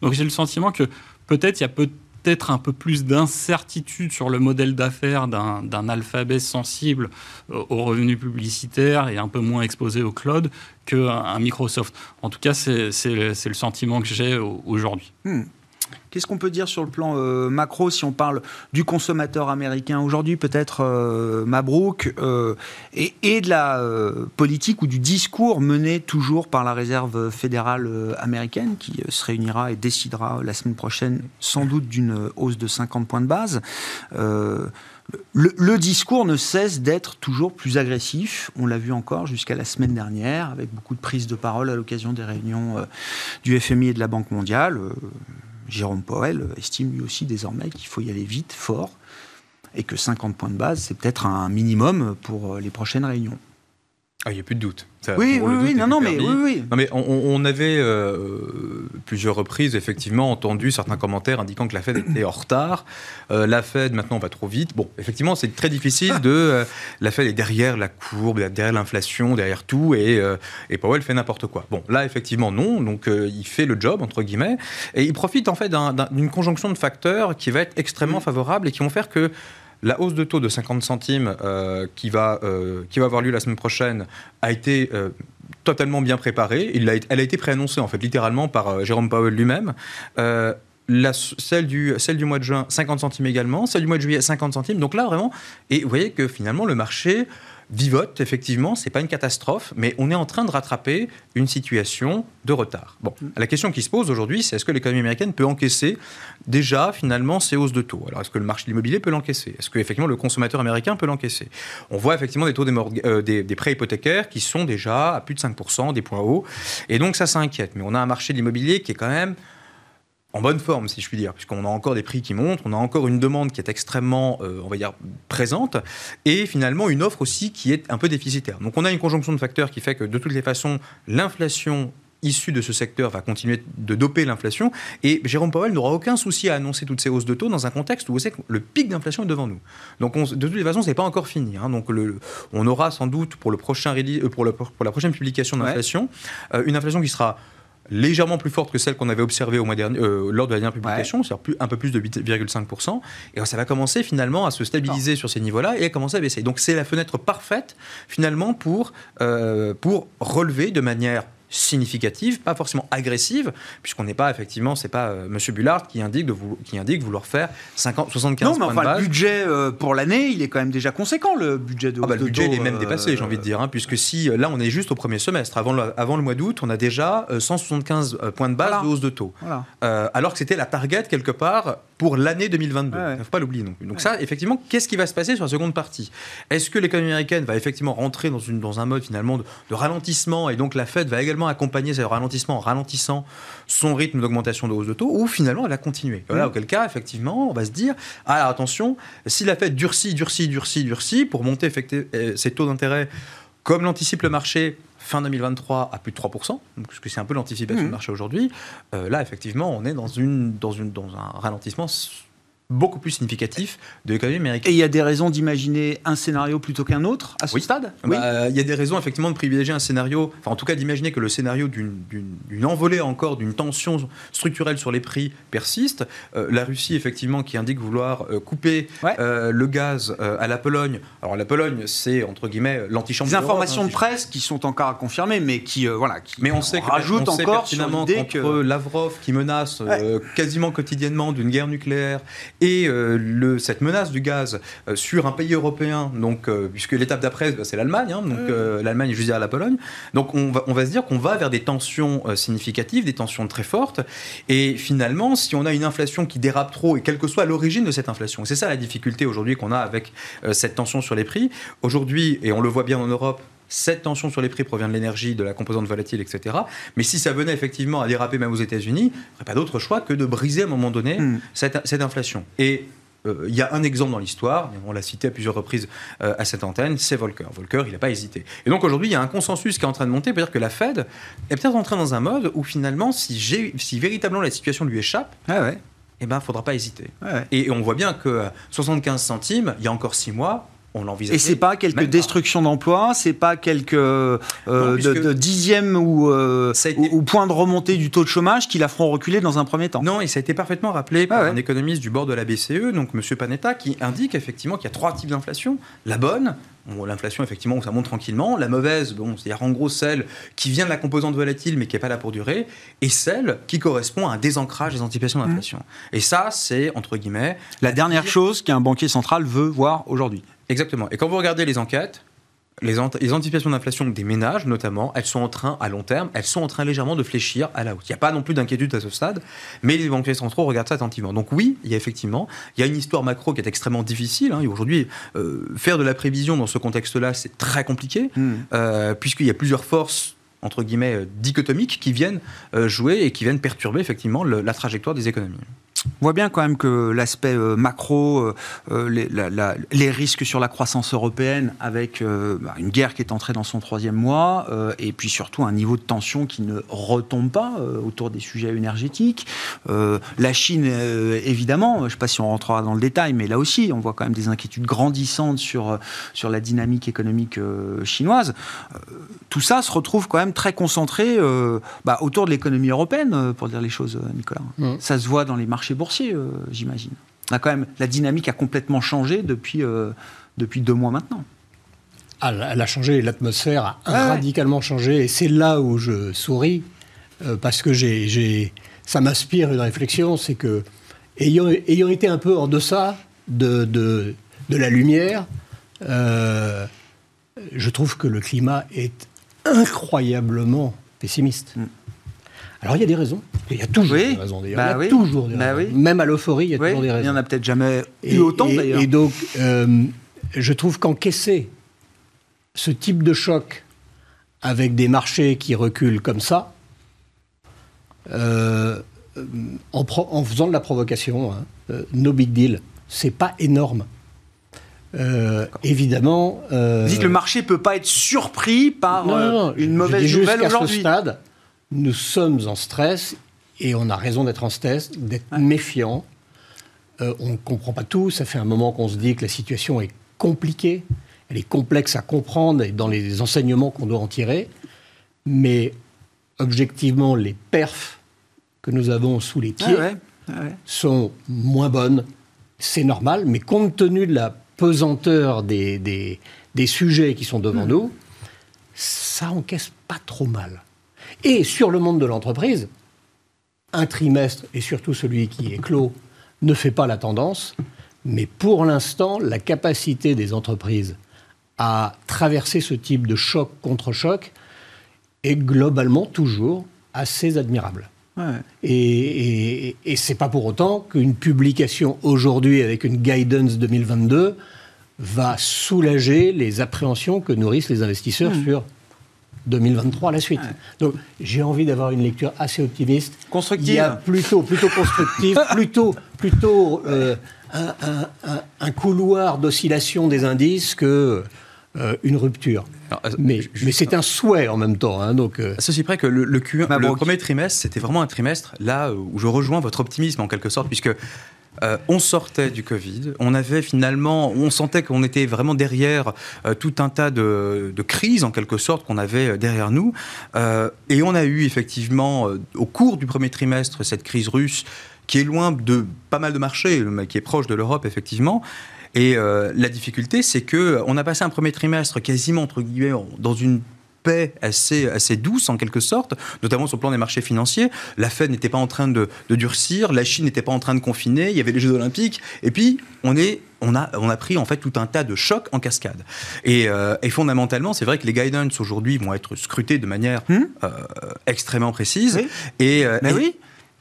Donc j'ai le sentiment que peut-être il y a peu peut-être un peu plus d'incertitude sur le modèle d'affaires d'un alphabet sensible euh, aux revenus publicitaires et un peu moins exposé au cloud qu'un Microsoft. En tout cas, c'est le, sentiment que j'ai aujourd'hui.
Hmm. Qu'est-ce qu'on peut dire sur le plan euh, macro si on parle du consommateur américain aujourd'hui, peut-être euh, Mabrouk, euh, et, de la politique ou du discours mené toujours par la réserve fédérale américaine qui se réunira et décidera la semaine prochaine sans doute d'une hausse de 50 points de base le, discours ne cesse d'être toujours plus agressif. On l'a vu encore jusqu'à la semaine dernière, avec beaucoup de prises de parole à l'occasion des réunions du FMI et de la Banque mondiale. Jérôme Powell estime lui aussi désormais qu'il faut y aller vite, fort, et que 50 points de base, c'est peut-être un minimum pour les prochaines réunions.
Ah, il n'y a plus de doute.
Oui, oui, oui, non, non, mais, oui, oui.
Non, mais on, avait euh, plusieurs reprises effectivement entendu certains commentaires indiquant que la Fed était en retard. Euh, la Fed maintenant va trop vite. Bon, effectivement, c'est très difficile de. Euh, la Fed est derrière la courbe, derrière l'inflation, derrière tout, et, et Powell fait n'importe quoi. Bon, là effectivement non. Donc il fait le job entre guillemets, et il profite en fait d'une conjonction de facteurs qui va être extrêmement favorable et qui vont faire que la hausse de taux de 50 centimes euh, qui, va, euh, qui va avoir lieu la semaine prochaine a été euh, totalement bien préparée. Elle a été préannoncée, en fait, littéralement par Jérôme Powell lui-même. Celle, du, celle du mois de juin, 50 centimes également. Celle du mois de juillet, 50 centimes. Donc là, vraiment, et vous voyez que finalement, le marché vivote, effectivement, c'est pas une catastrophe, mais on est en train de rattraper une situation de retard. Bon, mm. la question qui se pose aujourd'hui, c'est est-ce que l'économie américaine peut encaisser déjà finalement ces hausses de taux? Alors, est-ce que le marché de l'immobilier peut l'encaisser? Est-ce que effectivement le consommateur américain peut l'encaisser? On voit effectivement des taux euh, des, des, prêts hypothécaires qui sont déjà à plus de 5%, des points hauts, et donc ça, ça inquiète. Mais on a un marché de l'immobilier qui est quand même en bonne forme, si je puis dire, puisqu'on a encore des prix qui montent, on a encore une demande qui est extrêmement, euh, on va dire, présente, et finalement une offre aussi qui est un peu déficitaire. Donc on a une conjonction de facteurs qui fait que de toutes les façons, l'inflation issu de ce secteur va continuer de doper l'inflation. Et Jérôme Powell n'aura aucun souci à annoncer toutes ces hausses de taux dans un contexte où vous savez que le pic d'inflation est devant nous. Donc de toute façon, c'est pas encore fini. Hein. Donc le, on aura sans doute pour le prochain euh, pour, pour la prochaine publication d'inflation euh, une inflation qui sera légèrement plus forte que celle qu'on avait observée au mois dernier, euh, lors de la dernière publication, c'est-à-dire un peu plus de 8,5%. Et ça va commencer finalement à se stabiliser sur ces niveaux-là et à commencer à baisser. Donc c'est la fenêtre parfaite finalement pour, pour relever de manière significative, pas forcément agressive, puisqu'on n'est pas effectivement, c'est pas euh, Monsieur Bullard qui indique de vous, qui indique vouloir faire 50, 75
non, mais
enfin,
Le budget euh, pour l'année, il est quand même déjà conséquent le budget de.
Ah bah, le budget est même dépassé, j'ai envie de dire, hein, puisque si là on est juste au premier semestre, avant le, avant le mois d'août, on a déjà 175 points de base de hausse de taux, alors que c'était la target quelque part pour l'année 2022. Il ne faut pas l'oublier non plus. Donc ça, effectivement, qu'est-ce qui va se passer sur la seconde partie? Est-ce que l'économie américaine va effectivement rentrer dans, une, dans un mode finalement de, ralentissement et donc la Fed va également accompagner ce ralentissement en ralentissant son rythme d'augmentation de hausse de taux ou finalement elle va continuer Voilà, auquel cas, effectivement, on va se dire, alors attention, si la Fed durcit, durcit, durcit, durcit pour monter euh, ses taux d'intérêt comme l'anticipe le marché fin 2023 à plus de 3%, parce que c'est un peu l'anticipation du mmh. marché aujourd'hui, euh, là, effectivement, on est dans, une, dans, une, dans un ralentissement beaucoup plus significatif de l'économie américaine.
Et il y a des raisons d'imaginer un scénario plutôt qu'un autre à ce stade?
Oui, bah, il y a des raisons effectivement de privilégier un scénario, enfin en tout cas d'imaginer que le scénario d'une envolée encore, d'une tension structurelle sur les prix persiste. Euh, la Russie effectivement qui indique vouloir euh, couper euh, le gaz à la Pologne. Alors la Pologne c'est entre guillemets l'antichambre.
Des informations hein, de presse qui sont encore à confirmer mais qui voilà qui
mais on sait que, rajoute encore finalement que... Lavrov qui menace quasiment quotidiennement d'une guerre nucléaire et euh, le, cette menace du gaz euh, sur un pays européen, donc, euh, puisque l'étape d'après, bah, c'est l'Allemagne, hein, donc l'Allemagne est juste derrière la Pologne. Donc on va, on va se dire qu'on va vers des tensions significatives, des tensions très fortes. Et finalement, si on a une inflation qui dérape trop, et quelle que soit l'origine de cette inflation, c'est ça la difficulté aujourd'hui qu'on a avec cette tension sur les prix. Aujourd'hui, et on le voit bien en Europe, cette tension sur les prix provient de l'énergie, de la composante volatile, etc. Mais si ça venait effectivement à déraper même aux États-Unis, il n'y aurait pas d'autre choix que de briser à un moment donné hmm. cette, inflation. Et euh, il y a un exemple dans l'histoire, on l'a cité à plusieurs reprises euh, à cette antenne, c'est Volcker. Volcker, il n'a pas hésité. Et donc aujourd'hui, il y a un consensus qui est en train de monter, c'est-à-dire que la Fed est peut-être entrée dans un mode où finalement, si, si véritablement la situation lui échappe, ah ouais. eh ben, faudra pas hésiter. Ah et, on voit bien que 75 centimes, il y a encore 6 mois,
et c'est pas quelques destructions d'emplois, c'est pas quelques euh, de, dixièmes ou, euh, ou, points de remontée du taux de chômage qui la feront reculer dans un premier temps.
Non, et ça a été parfaitement rappelé par ah un économiste du bord de la BCE, donc M. Panetta, qui indique effectivement qu'il y a trois types d'inflation. La bonne, l'inflation, effectivement, ça monte tranquillement. La mauvaise, bon, c'est-à-dire en gros celle qui vient de la composante volatile mais qui n'est pas là pour durer. Et celle qui correspond à un désancrage des anticipations mmh. d'inflation. Et ça, c'est, entre guillemets...
La dernière chose qu'un banquier central veut voir aujourd'hui.
Exactement. Et quand vous regardez les enquêtes, les, anticipations d'inflation des ménages, notamment, elles sont en train, à long terme, elles sont en train légèrement de fléchir à la hausse. Il n'y a pas non plus d'inquiétude à ce stade, mais les banquiers centraux regardent ça attentivement. Donc oui, il y a effectivement, il y a une histoire macro qui est extrêmement difficile. Hein, et aujourd'hui, euh, faire de la prévision dans ce contexte-là, c'est très compliqué, hmm. euh, puisqu'il y a plusieurs forces entre guillemets euh, dichotomiques qui viennent jouer et qui viennent perturber effectivement la trajectoire des économies.
On voit bien quand même que l'aspect euh, macro, euh, euh, les, risques sur la croissance européenne, avec bah, une guerre qui est entrée dans son troisième mois, et puis surtout un niveau de tension qui ne retombe pas autour des sujets énergétiques. la Chine, évidemment, je ne sais pas si on rentrera dans le détail, mais là aussi, on voit quand même des inquiétudes grandissantes sur, sur la dynamique économique chinoise. tout ça se retrouve quand même très concentré bah, autour de l'économie européenne, pour dire les choses, Nicolas. Mmh. Ça se voit dans les marchés boursier, euh, j'imagine. a quand même, la dynamique a complètement changé depuis, euh, depuis deux mois maintenant.
Ah, elle a changé, l'atmosphère a radicalement changé, et c'est là où je souris, euh, parce que j'ai, ça m'inspire une réflexion, c'est que, ayant, ayant, été un peu en deçà de, de, de la lumière, je trouve que le climat est incroyablement pessimiste. Mm. Alors il y a des raisons. Il y a toujours des raisons il y a bah toujours des bah raisons. Même à l'euphorie, il y a toujours des raisons.
Il n'y en a peut-être jamais eu autant d'ailleurs.
Et donc, euh, je trouve qu'encaisser ce type de choc avec des marchés qui reculent comme ça, euh, en, faisant de la provocation, hein, euh, no big deal, c'est pas énorme. évidemment.
Vous dites que le marché peut pas être surpris par une mauvaise nouvelle aujourd'hui.
stade, nous sommes en stress et on a raison d'être en stress, d'être méfiant. Euh, on ne comprend pas tout. Ça fait un moment qu'on se dit que la situation est compliquée, elle est complexe à comprendre et dans les enseignements qu'on doit en tirer. Mais objectivement, les perfs que nous avons sous les pieds ah ah sont moins bonnes. C'est normal, mais compte tenu de la pesanteur des, des, sujets qui sont devant hmm. nous, ça encaisse pas trop mal. Et sur le monde de l'entreprise, un trimestre, et surtout celui qui est clos, ne fait pas la tendance. Mais pour l'instant, la capacité des entreprises à traverser ce type de choc contre choc est globalement toujours assez admirable. Et, et, et c'est pas pour autant qu'une publication aujourd'hui avec une guidance 2022 va soulager les appréhensions que nourrissent les investisseurs hmm. sur 2023 à la suite. Donc j'ai envie d'avoir une lecture assez optimiste.
Constructive.
plutôt, plutôt constructive, (laughs) plutôt, plutôt euh, un, couloir d'oscillation des indices que euh, une rupture. Euh, mais, mais c'est un souhait en même temps. Hein, donc,
Ceci près que le, le, le premier trimestre, c'était vraiment un trimestre là où je rejoins votre optimisme en quelque sorte, puisque euh, on sortait du Covid, on avait finalement, on sentait qu'on était vraiment derrière euh, tout un tas de, crises en quelque sorte qu'on avait euh, derrière nous, et on a eu effectivement au cours du premier trimestre cette crise russe qui est loin de pas mal de marchés, mais qui est proche de l'Europe effectivement. Et la difficulté, c'est que on a passé un premier trimestre quasiment entre guillemets dans une assez, assez douce en quelque sorte, notamment sur le plan des marchés financiers. La Fed n'était pas en train de, durcir, la Chine n'était pas en train de confiner, il y avait les Jeux Olympiques, et puis on est on a, on a pris en fait tout un tas de chocs en cascade. Et, euh, fondamentalement, c'est vrai que les guidance aujourd'hui vont être scrutés de manière hmm euh, extrêmement précise. Et,
euh, Mais oui.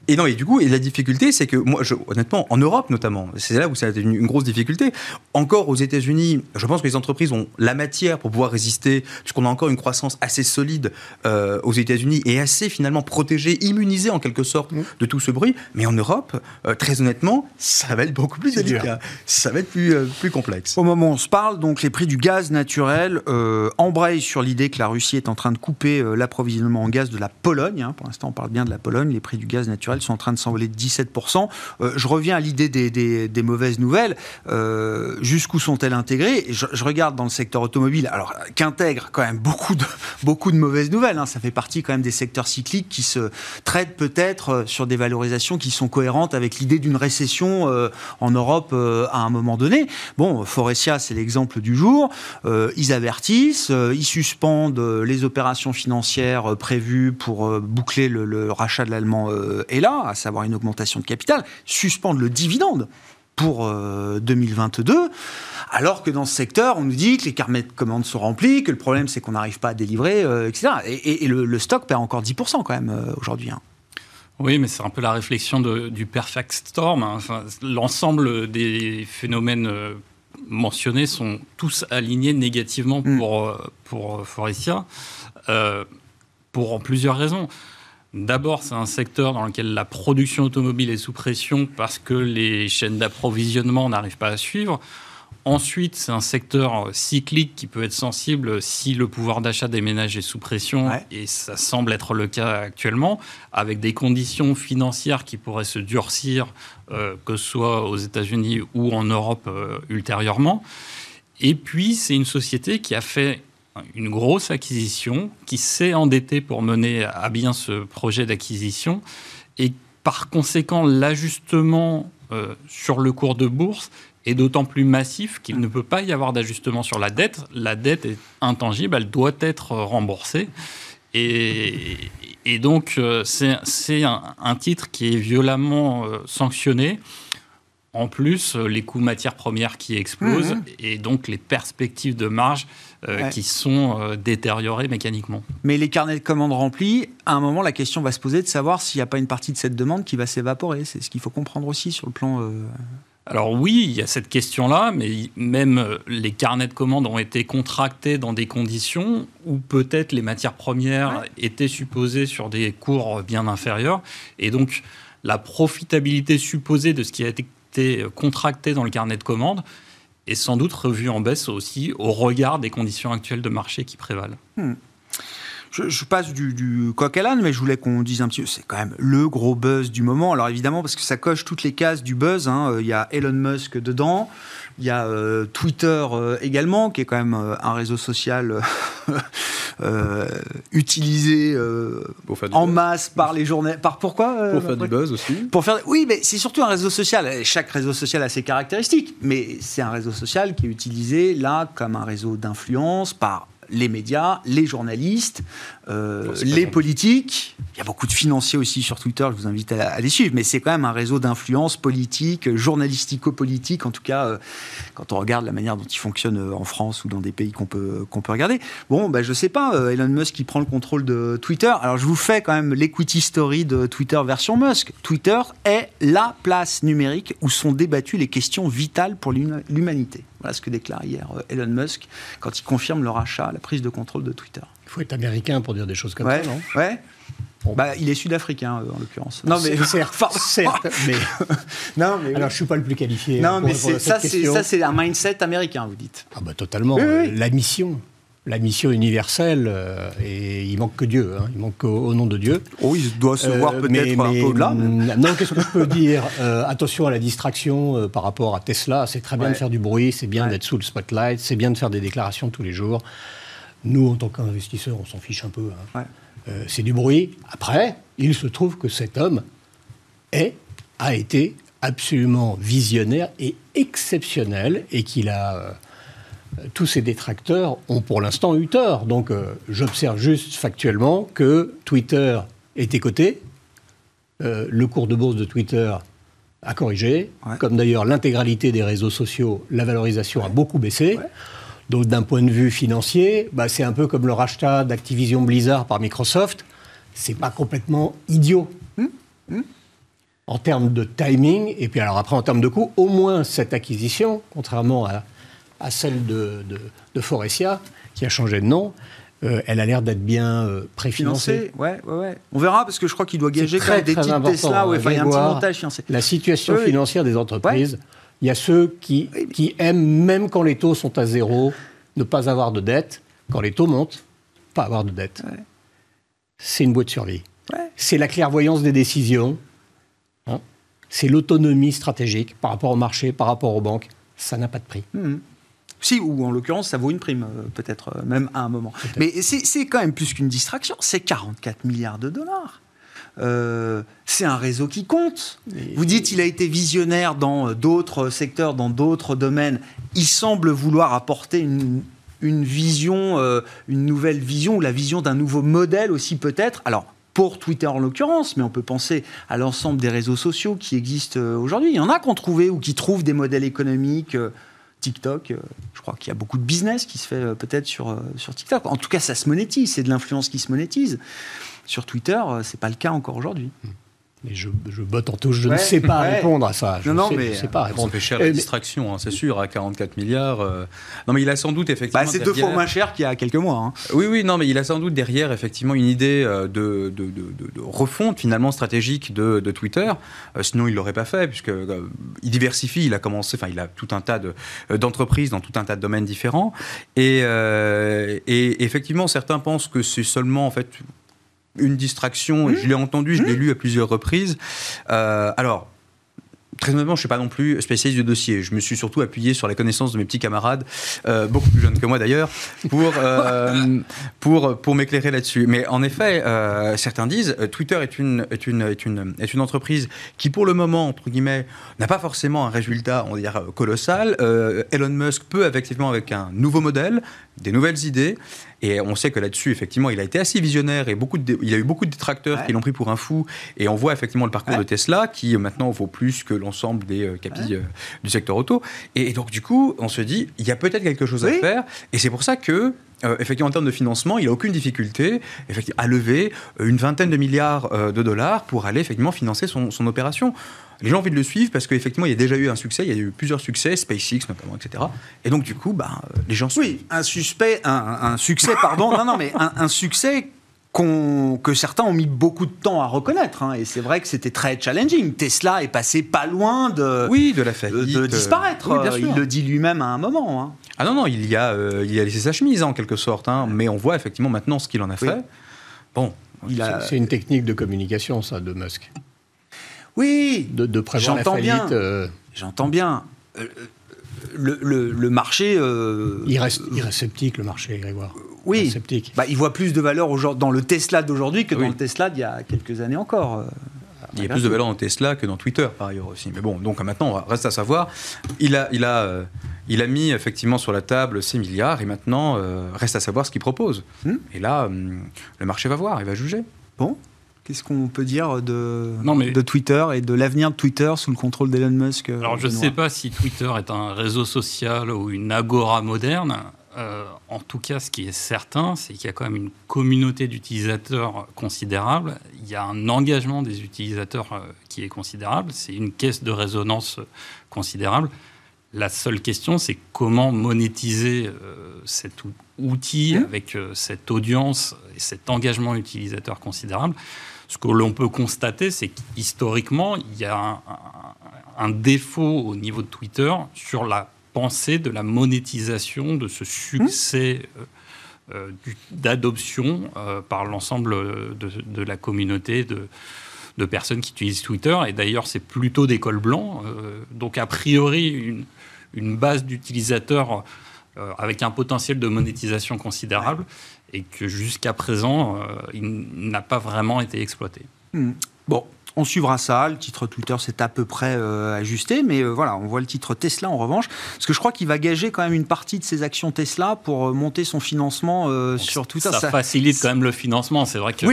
Et non, et du coup, et la difficulté, c'est que moi, je, honnêtement, en Europe notamment, c'est là où ça a été une, grosse difficulté. Encore aux États-Unis, je pense que les entreprises ont la matière pour pouvoir résister, puisqu'on a encore une croissance assez solide euh, aux États-Unis et assez finalement protégée, immunisée en quelque sorte mmh. de tout ce bruit. Mais en Europe, euh, très honnêtement, ça va être beaucoup plus délicat. Ça va être plus, euh, plus complexe.
Au moment où on se parle, donc les prix du gaz naturel embrayent sur l'idée que la Russie est en train de couper l'approvisionnement en gaz de la Pologne. Hein. Pour l'instant, on parle bien de la Pologne. Les prix du gaz naturel sont en train de s'envoler de 17%. Euh, je reviens à l'idée des, mauvaises nouvelles. Euh, jusqu'où sont-elles intégrées? Je, regarde dans le secteur automobile, alors qu'intègre quand même beaucoup de, (laughs) beaucoup de mauvaises nouvelles. Hein. Ça fait partie quand même des secteurs cycliques qui se traitent peut-être euh, sur des valorisations qui sont cohérentes avec l'idée d'une récession en Europe à un moment donné. Bon, Forestia, c'est l'exemple du jour. ils avertissent, ils suspendent les opérations financières prévues pour boucler le, rachat de l'allemand à savoir une augmentation de capital, suspendre le dividende pour 2022, euh, alors que dans ce secteur, on nous dit que les carnets de commandes sont remplis, que le problème c'est qu'on n'arrive pas à délivrer, euh, etc. Et, le, stock perd encore 10% quand même euh, aujourd'hui. Hein.
Oui, mais c'est un peu la réflexion du perfect storm. Hein. L'ensemble des phénomènes mentionnés sont tous alignés négativement mm. pour, pour Forestia, pour plusieurs raisons. D'abord, c'est un secteur dans lequel la production automobile est sous pression parce que les chaînes d'approvisionnement n'arrivent pas à suivre. Ensuite, c'est un secteur cyclique qui peut être sensible si le pouvoir d'achat des ménages est sous pression, et ça semble être le cas actuellement, avec des conditions financières qui pourraient se durcir, euh, que ce soit aux États-Unis ou en Europe euh, ultérieurement. Et puis, c'est une société qui a fait une grosse acquisition, qui s'est endettée pour mener à bien ce projet d'acquisition. Et par conséquent, l'ajustement euh, sur le cours de bourse est d'autant plus massif qu'il ne peut pas y avoir d'ajustement sur la dette. La dette est intangible, elle doit être remboursée. Et, donc, euh, c'est un, titre qui est violemment euh, sanctionné. En plus, les coûts matières premières qui explosent mmh. et donc les perspectives de marge euh, qui sont euh, détériorés mécaniquement.
Mais les carnets de commandes remplis, à un moment, la question va se poser de savoir s'il n'y a pas une partie de cette demande qui va s'évaporer. C'est ce qu'il faut comprendre aussi sur le plan. Euh,
Alors oui, il y a cette question-là, mais même les carnets de commandes ont été contractés dans des conditions où peut-être les matières premières étaient supposées sur des cours bien inférieurs. Et donc la profitabilité supposée de ce qui a été contracté dans le carnet de commandes et sans doute revu en baisse aussi au regard des conditions actuelles de marché qui prévalent. Hmm.
Je, passe du, coq à l'âne, mais je voulais qu'on dise un petit peu, c'est quand même le gros buzz du moment. Alors évidemment, parce que ça coche toutes les cases du buzz, hein. il y a Elon Musk dedans, il y a euh, Twitter euh, également, qui est quand même euh, un réseau social (laughs) utilisé en masse par les journalistes. Par pourquoi
Pour faire du buzz aussi.
Pour faire. Oui, mais c'est surtout un réseau social. Chaque réseau social a ses caractéristiques, mais c'est un réseau social qui est utilisé là comme un réseau d'influence par les médias, les journalistes, euh, les politiques. Il y a beaucoup de financiers aussi sur Twitter, je vous invite à, les suivre, mais c'est quand même un réseau d'influence politique, journalistico-politique, en tout cas, euh, quand on regarde la manière dont il fonctionne euh, en France ou dans des pays qu'on peut, qu'on peut regarder. Bon, ben, je sais pas, Elon Musk qui prend le contrôle de Twitter. Alors, je vous fais quand même l'equity story de Twitter version Musk. Twitter est la place numérique où sont débattues les questions vitales pour l'humanité. Voilà ce que déclare hier Elon Musk quand il confirme le rachat, la prise de contrôle de Twitter.
Il faut être américain pour dire des choses comme ça, non?
Ouais. Bah, il est sud-africain euh, en l'occurrence.
Non mais (laughs) certes, certes mais (laughs) non mais alors je suis pas le plus qualifié.
Non mais ça c'est ça c'est un mindset américain vous dites.
Ah bah totalement. La mission, la mission universelle euh, et il manque que Dieu. Hein. il manque au, nom de Dieu.
Oh il doit se voir euh, peut-être un peu au-delà.
Non qu'est-ce que je peux dire Attention à la distraction par rapport à Tesla. C'est très bien de faire du bruit, c'est bien d'être sous le spotlight, c'est bien de faire des déclarations tous les jours. Nous, en tant qu'investisseurs, on s'en fiche un peu. Hein. Euh, c'est du bruit. Après, il se trouve que cet homme est, a été absolument visionnaire et exceptionnel et qu'il a. Euh, tous ses détracteurs ont pour l'instant eu tort. Donc, euh, j'observe juste factuellement que Twitter était coté. le cours de bourse de Twitter a corrigé. Comme d'ailleurs l'intégralité des réseaux sociaux, la valorisation a beaucoup baissé. Donc d'un point de vue financier, bah, c'est un peu comme le rachat d'Activision Blizzard par Microsoft. C'est pas complètement idiot. Hmm hmm en termes de timing, et puis alors après en termes de coût, au moins cette acquisition, contrairement à, celle de, de, Forestia, qui a changé de nom, euh, elle a l'air d'être bien euh, préfinancée.
Ouais, ouais, ouais. On verra parce que je crois qu'il doit gager quand même des titres Tesla. Ouais, il y a un petit montage financier.
La situation financière des entreprises. Il y a ceux qui, qui aiment, même quand les taux sont à zéro, ne pas avoir de dette. Quand les taux montent, pas avoir de dette. C'est une boîte de survie. C'est la clairvoyance des décisions. Hein. c'est l'autonomie stratégique par rapport au marché, par rapport aux banques. Ça n'a pas de prix.
Mmh. Si, ou en l'occurrence, ça vaut une prime, euh, peut-être euh, même à un moment. Mais c'est quand même plus qu'une distraction. C'est 44 milliards de dollars. Euh, c'est un réseau qui compte. Vous dites il a été visionnaire dans d'autres secteurs, dans d'autres domaines. Il semble vouloir apporter une, vision, euh, une nouvelle vision, ou la vision d'un nouveau modèle aussi peut-être. Alors, pour Twitter en l'occurrence, mais on peut penser à l'ensemble des réseaux sociaux qui existent aujourd'hui. Il y en a qu'on trouvé ou qui trouvent des modèles économiques. TikTok, je crois qu'il y a beaucoup de business qui se fait peut-être sur, sur TikTok. En tout cas, ça se monétise, c'est de l'influence qui se monétise. Sur Twitter, euh, c'est pas le cas encore aujourd'hui.
Mais je, je botte en touche, je ne sais pas répondre à ça. Je
non,
sais,
mais
sais pas
répondre. Ça fait cher la distraction, hein, c'est sûr, à 44 milliards. Euh. Non, mais il a sans doute effectivement.
Bah, c'est deux fois moins cher qu'il y a quelques mois. Hein.
Oui, oui, non, mais il a sans doute derrière effectivement une idée euh, de, de, de, refonte finalement stratégique de, Twitter. sinon, il l'aurait pas fait, puisque il diversifie. Il a commencé, enfin, il a tout un tas d'entreprises dans tout un tas de domaines différents. Et, et effectivement, certains pensent que c'est seulement en fait une distraction. Mmh. Je l'ai entendu, je l'ai mmh. lu à plusieurs reprises. Euh, alors, Très honnêtement, je ne suis pas non plus spécialiste du dossier. Je me suis surtout appuyé sur les connaissances de mes petits camarades, euh, beaucoup plus jeunes que moi d'ailleurs, pour, (laughs) euh, pour, pour m'éclairer là-dessus. Mais en effet, certains disent Twitter est une, est, une, est, une, est une entreprise qui, pour le moment, entre guillemets, n'a pas forcément un résultat, on va dire, colossal. Elon Musk peut, effectivement, avec un nouveau modèle, des nouvelles idées, et on sait que là-dessus, effectivement, il a été assez visionnaire et beaucoup il a eu beaucoup de détracteurs qui l'ont pris pour un fou. Et on voit effectivement le parcours de Tesla qui maintenant vaut plus que l'ensemble des euh, capilles euh, du secteur auto. Et, donc, du coup, on se dit, il y a peut-être quelque chose à faire. Et c'est pour ça que euh, effectivement, en termes de financement, il n'a aucune difficulté à lever une vingtaine de milliards de dollars pour aller effectivement financer son, son opération les gens ont envie de le suivre parce qu'effectivement, il y a déjà eu un succès, il y a eu plusieurs succès, SpaceX notamment, etc. Et donc, du coup, bah, les gens
Oui, un, suspect, un, succès, pardon, non, non, mais un, succès que certains ont mis beaucoup de temps à reconnaître. Hein. et c'est vrai que c'était très challenging. Tesla est passé pas loin de,
oui, de, la faillite,
de, disparaître. il le dit lui-même à un moment. Hein.
Ah non, non, il y, a, euh, il a laissé sa chemise en quelque sorte. Hein. mais on voit effectivement maintenant ce qu'il en a fait.
Bon, c'est une technique de communication, ça, de Musk.
Oui,
de, de prévoir la faillite.
Euh. J'entends bien. Euh, le, le, marché.
il, reste, il reste sceptique, le marché, Grégoire.
Oui, bah, il voit plus de valeur dans le Tesla d'aujourd'hui que dans le Tesla d'il y a quelques années encore. Euh,
il y a plus de valeur dans Tesla que dans Twitter, par ailleurs aussi. Mais bon, donc maintenant, reste à savoir. Il a, il a, euh, il a mis effectivement sur la table 6 milliards et maintenant, euh, reste à savoir ce qu'il propose. Hmm. Et là, hum, le marché va voir, il va juger.
Bon, Qu'est-ce qu'on peut dire de, de Twitter et de l'avenir de Twitter sous le contrôle d'Elon Musk
Alors, je ne sais pas si Twitter est un réseau social ou une agora moderne. Euh, en tout cas, ce qui est certain, c'est qu'il y a quand même une communauté d'utilisateurs considérable. Il y a un engagement des utilisateurs euh, qui est considérable. C'est une caisse de résonance considérable. La seule question, c'est comment monétiser euh, cet outil mmh. avec cette audience et cet engagement utilisateur considérable. Ce que l'on peut constater, c'est qu'historiquement, il y a un, un, défaut au niveau de Twitter sur la de la monétisation de ce succès euh, euh, d'adoption euh, par l'ensemble de, la communauté de, personnes qui utilisent Twitter. Et d'ailleurs, c'est plutôt des cols blancs. donc, a priori, une, une base d'utilisateurs avec un potentiel de monétisation considérable et que jusqu'à présent, il n'a pas vraiment été exploité.
Hmm. Bon, on suivra ça. Le titre Twitter s'est à peu près euh, ajusté, mais euh, voilà, on voit le titre Tesla en revanche, parce que je crois qu'il va gager quand même une partie de ses actions Tesla pour euh, monter son financement sur Twitter.
Ça, ça, facilite quand même le financement. C'est vrai que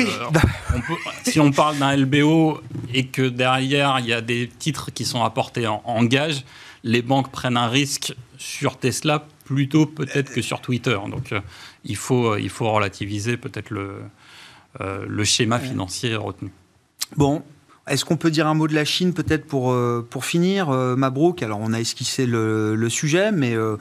si on parle d'un LBO et que derrière il y a des titres qui sont apportés en, en gage, les banques prennent un risque sur Tesla plutôt peut-être que sur Twitter. Donc il faut il faut relativiser peut-être le le schéma financier retenu.
Bon, est-ce qu'on peut dire un mot de la Chine peut-être pour, euh, pour finir, euh, Mabrouk? Alors on a esquissé le, sujet, mais euh,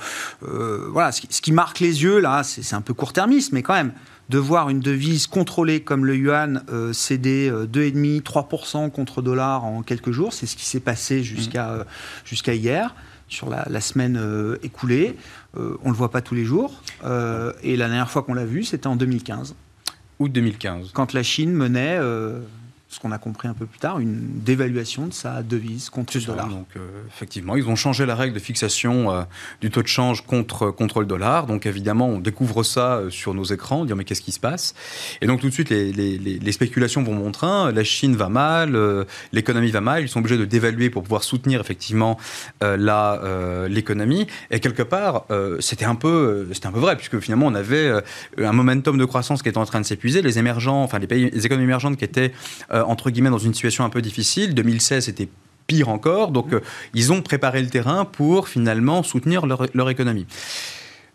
voilà, ce qui, marque les yeux là, c'est un peu court-termiste, mais quand même, de voir une devise contrôlée comme le yuan céder 2,5-3% contre dollar en quelques jours, c'est ce qui s'est passé jusqu'à mmh. jusqu'à hier sur la, semaine écoulée. on ne le voit pas tous les jours. et la dernière fois qu'on l'a vu, c'était en 2015.
Août 2015.
Quand la Chine menait ce qu'on a compris un peu plus tard, une dévaluation de sa devise contre le dollar.
Donc, euh, effectivement, ils ont changé la règle de fixation euh, du taux de change contre, contre le dollar. Donc, évidemment, on découvre ça euh, sur nos écrans, on dit mais qu'est-ce qui se passe? Et donc, tout de suite, les, les, les spéculations vont montrer la Chine va mal, l'économie va mal, ils sont obligés de dévaluer pour pouvoir soutenir effectivement l'économie. Et quelque part, c'était un, peu, c'était un peu vrai, puisque finalement, on avait un momentum de croissance qui était en train de s'épuiser. Les émergents, enfin, les, pays, les économies émergentes qui étaient euh, entre guillemets, dans une situation un peu difficile. 2016, c'était pire encore. Donc, euh, ils ont préparé le terrain pour finalement soutenir leur, économie.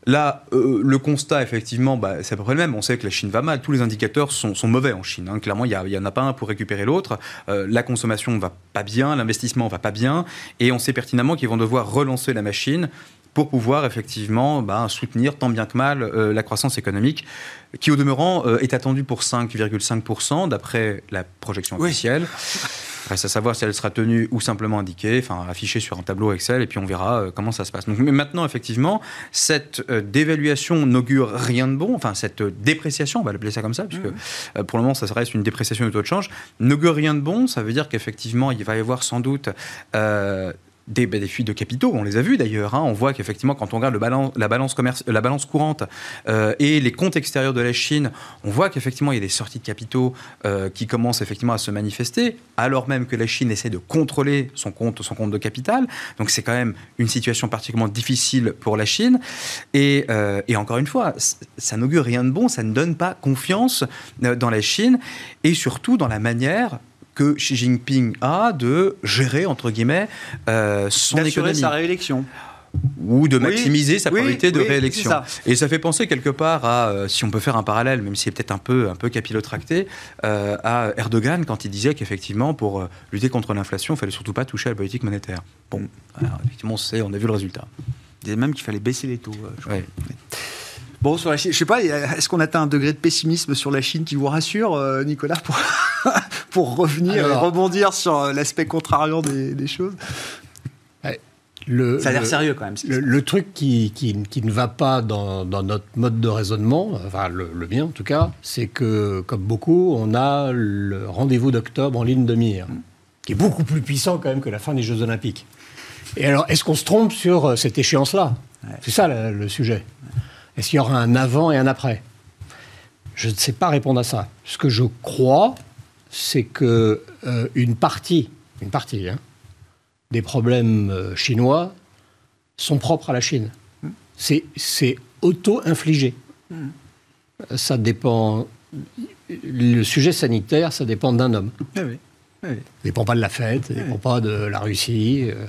Là, euh, le constat, effectivement, bah, c'est à peu près le même. On sait que la Chine va mal. Tous les indicateurs sont, mauvais en Chine. Hein. Clairement, il n'y en a pas un pour récupérer l'autre. la consommation ne va pas bien, l'investissement ne va pas bien. Et on sait pertinemment qu'ils vont devoir relancer la machine pour pouvoir effectivement bah, soutenir tant bien que mal la croissance économique qui au demeurant euh, est attendue pour 5,5% d'après la projection officielle. Reste à savoir si elle sera tenue ou simplement indiquée, enfin affichée sur un tableau Excel, et puis on verra euh, comment ça se passe. Donc, mais maintenant, effectivement, cette euh, dévaluation n'augure rien de bon, enfin cette dépréciation, on va l'appeler ça comme ça, puisque mmh. pour le moment, ça reste une dépréciation du taux de change, n'augure rien de bon. Ça veut dire qu'effectivement, il va y avoir sans doute des, bah, des, fuites de capitaux. On les a vus d'ailleurs. Hein. On voit qu'effectivement, quand on regarde la, balance commerce, la balance courante euh, et les comptes extérieurs de la Chine, on voit qu'effectivement, il y a des sorties de capitaux euh, qui commencent effectivement à se manifester, alors même que la Chine essaie de contrôler son compte, son compte de capital. Donc c'est quand même une situation particulièrement difficile pour la Chine. Et, euh, et encore une fois, ça n'augure rien de bon, ça ne donne pas confiance dans la Chine et surtout dans la manière que Xi Jinping a de gérer, entre guillemets, euh, son économie.
sa réélection
ou de maximiser sa probabilité de réélection. Et ça fait penser quelque part à, euh, si on peut faire un parallèle, même si c'est peut-être un peu, un peu capillotracté, euh, à Erdogan quand il disait qu'effectivement, pour euh, lutter contre l'inflation, il fallait surtout pas toucher à la politique monétaire. Bon, effectivement, on, sait, on a vu le résultat.
Il disait même qu'il fallait baisser les taux. Bon, sur la Chine, je sais pas, est-ce qu'on atteint un degré de pessimisme sur la Chine qui vous rassure, euh, Nicolas, pour, (laughs) pour revenir, rebondir sur euh, l'aspect contrariant des, choses?
Le,
ça a l'air sérieux quand même.
Le, truc qui, qui, ne va pas dans, dans, notre mode de raisonnement, enfin le, le mien en tout cas, c'est que, comme beaucoup, on a le rendez-vous d'octobre en ligne de mire, mm. qui est beaucoup plus puissant quand même que la fin des Jeux Olympiques. Et alors, est-ce qu'on se trompe sur euh, cette échéance-là? C'est ça le, sujet. Est-ce qu'il y aura un avant et un après? Je ne sais pas répondre à ça. Ce que je crois, c'est que euh, une partie, une partie hein, des problèmes euh, chinois sont propres à la Chine. C'est auto-infligé. Ça dépend. Le sujet sanitaire, ça dépend d'un homme. Ça ne dépend pas de la fête, ça ne dépend pas de la Russie. Euh.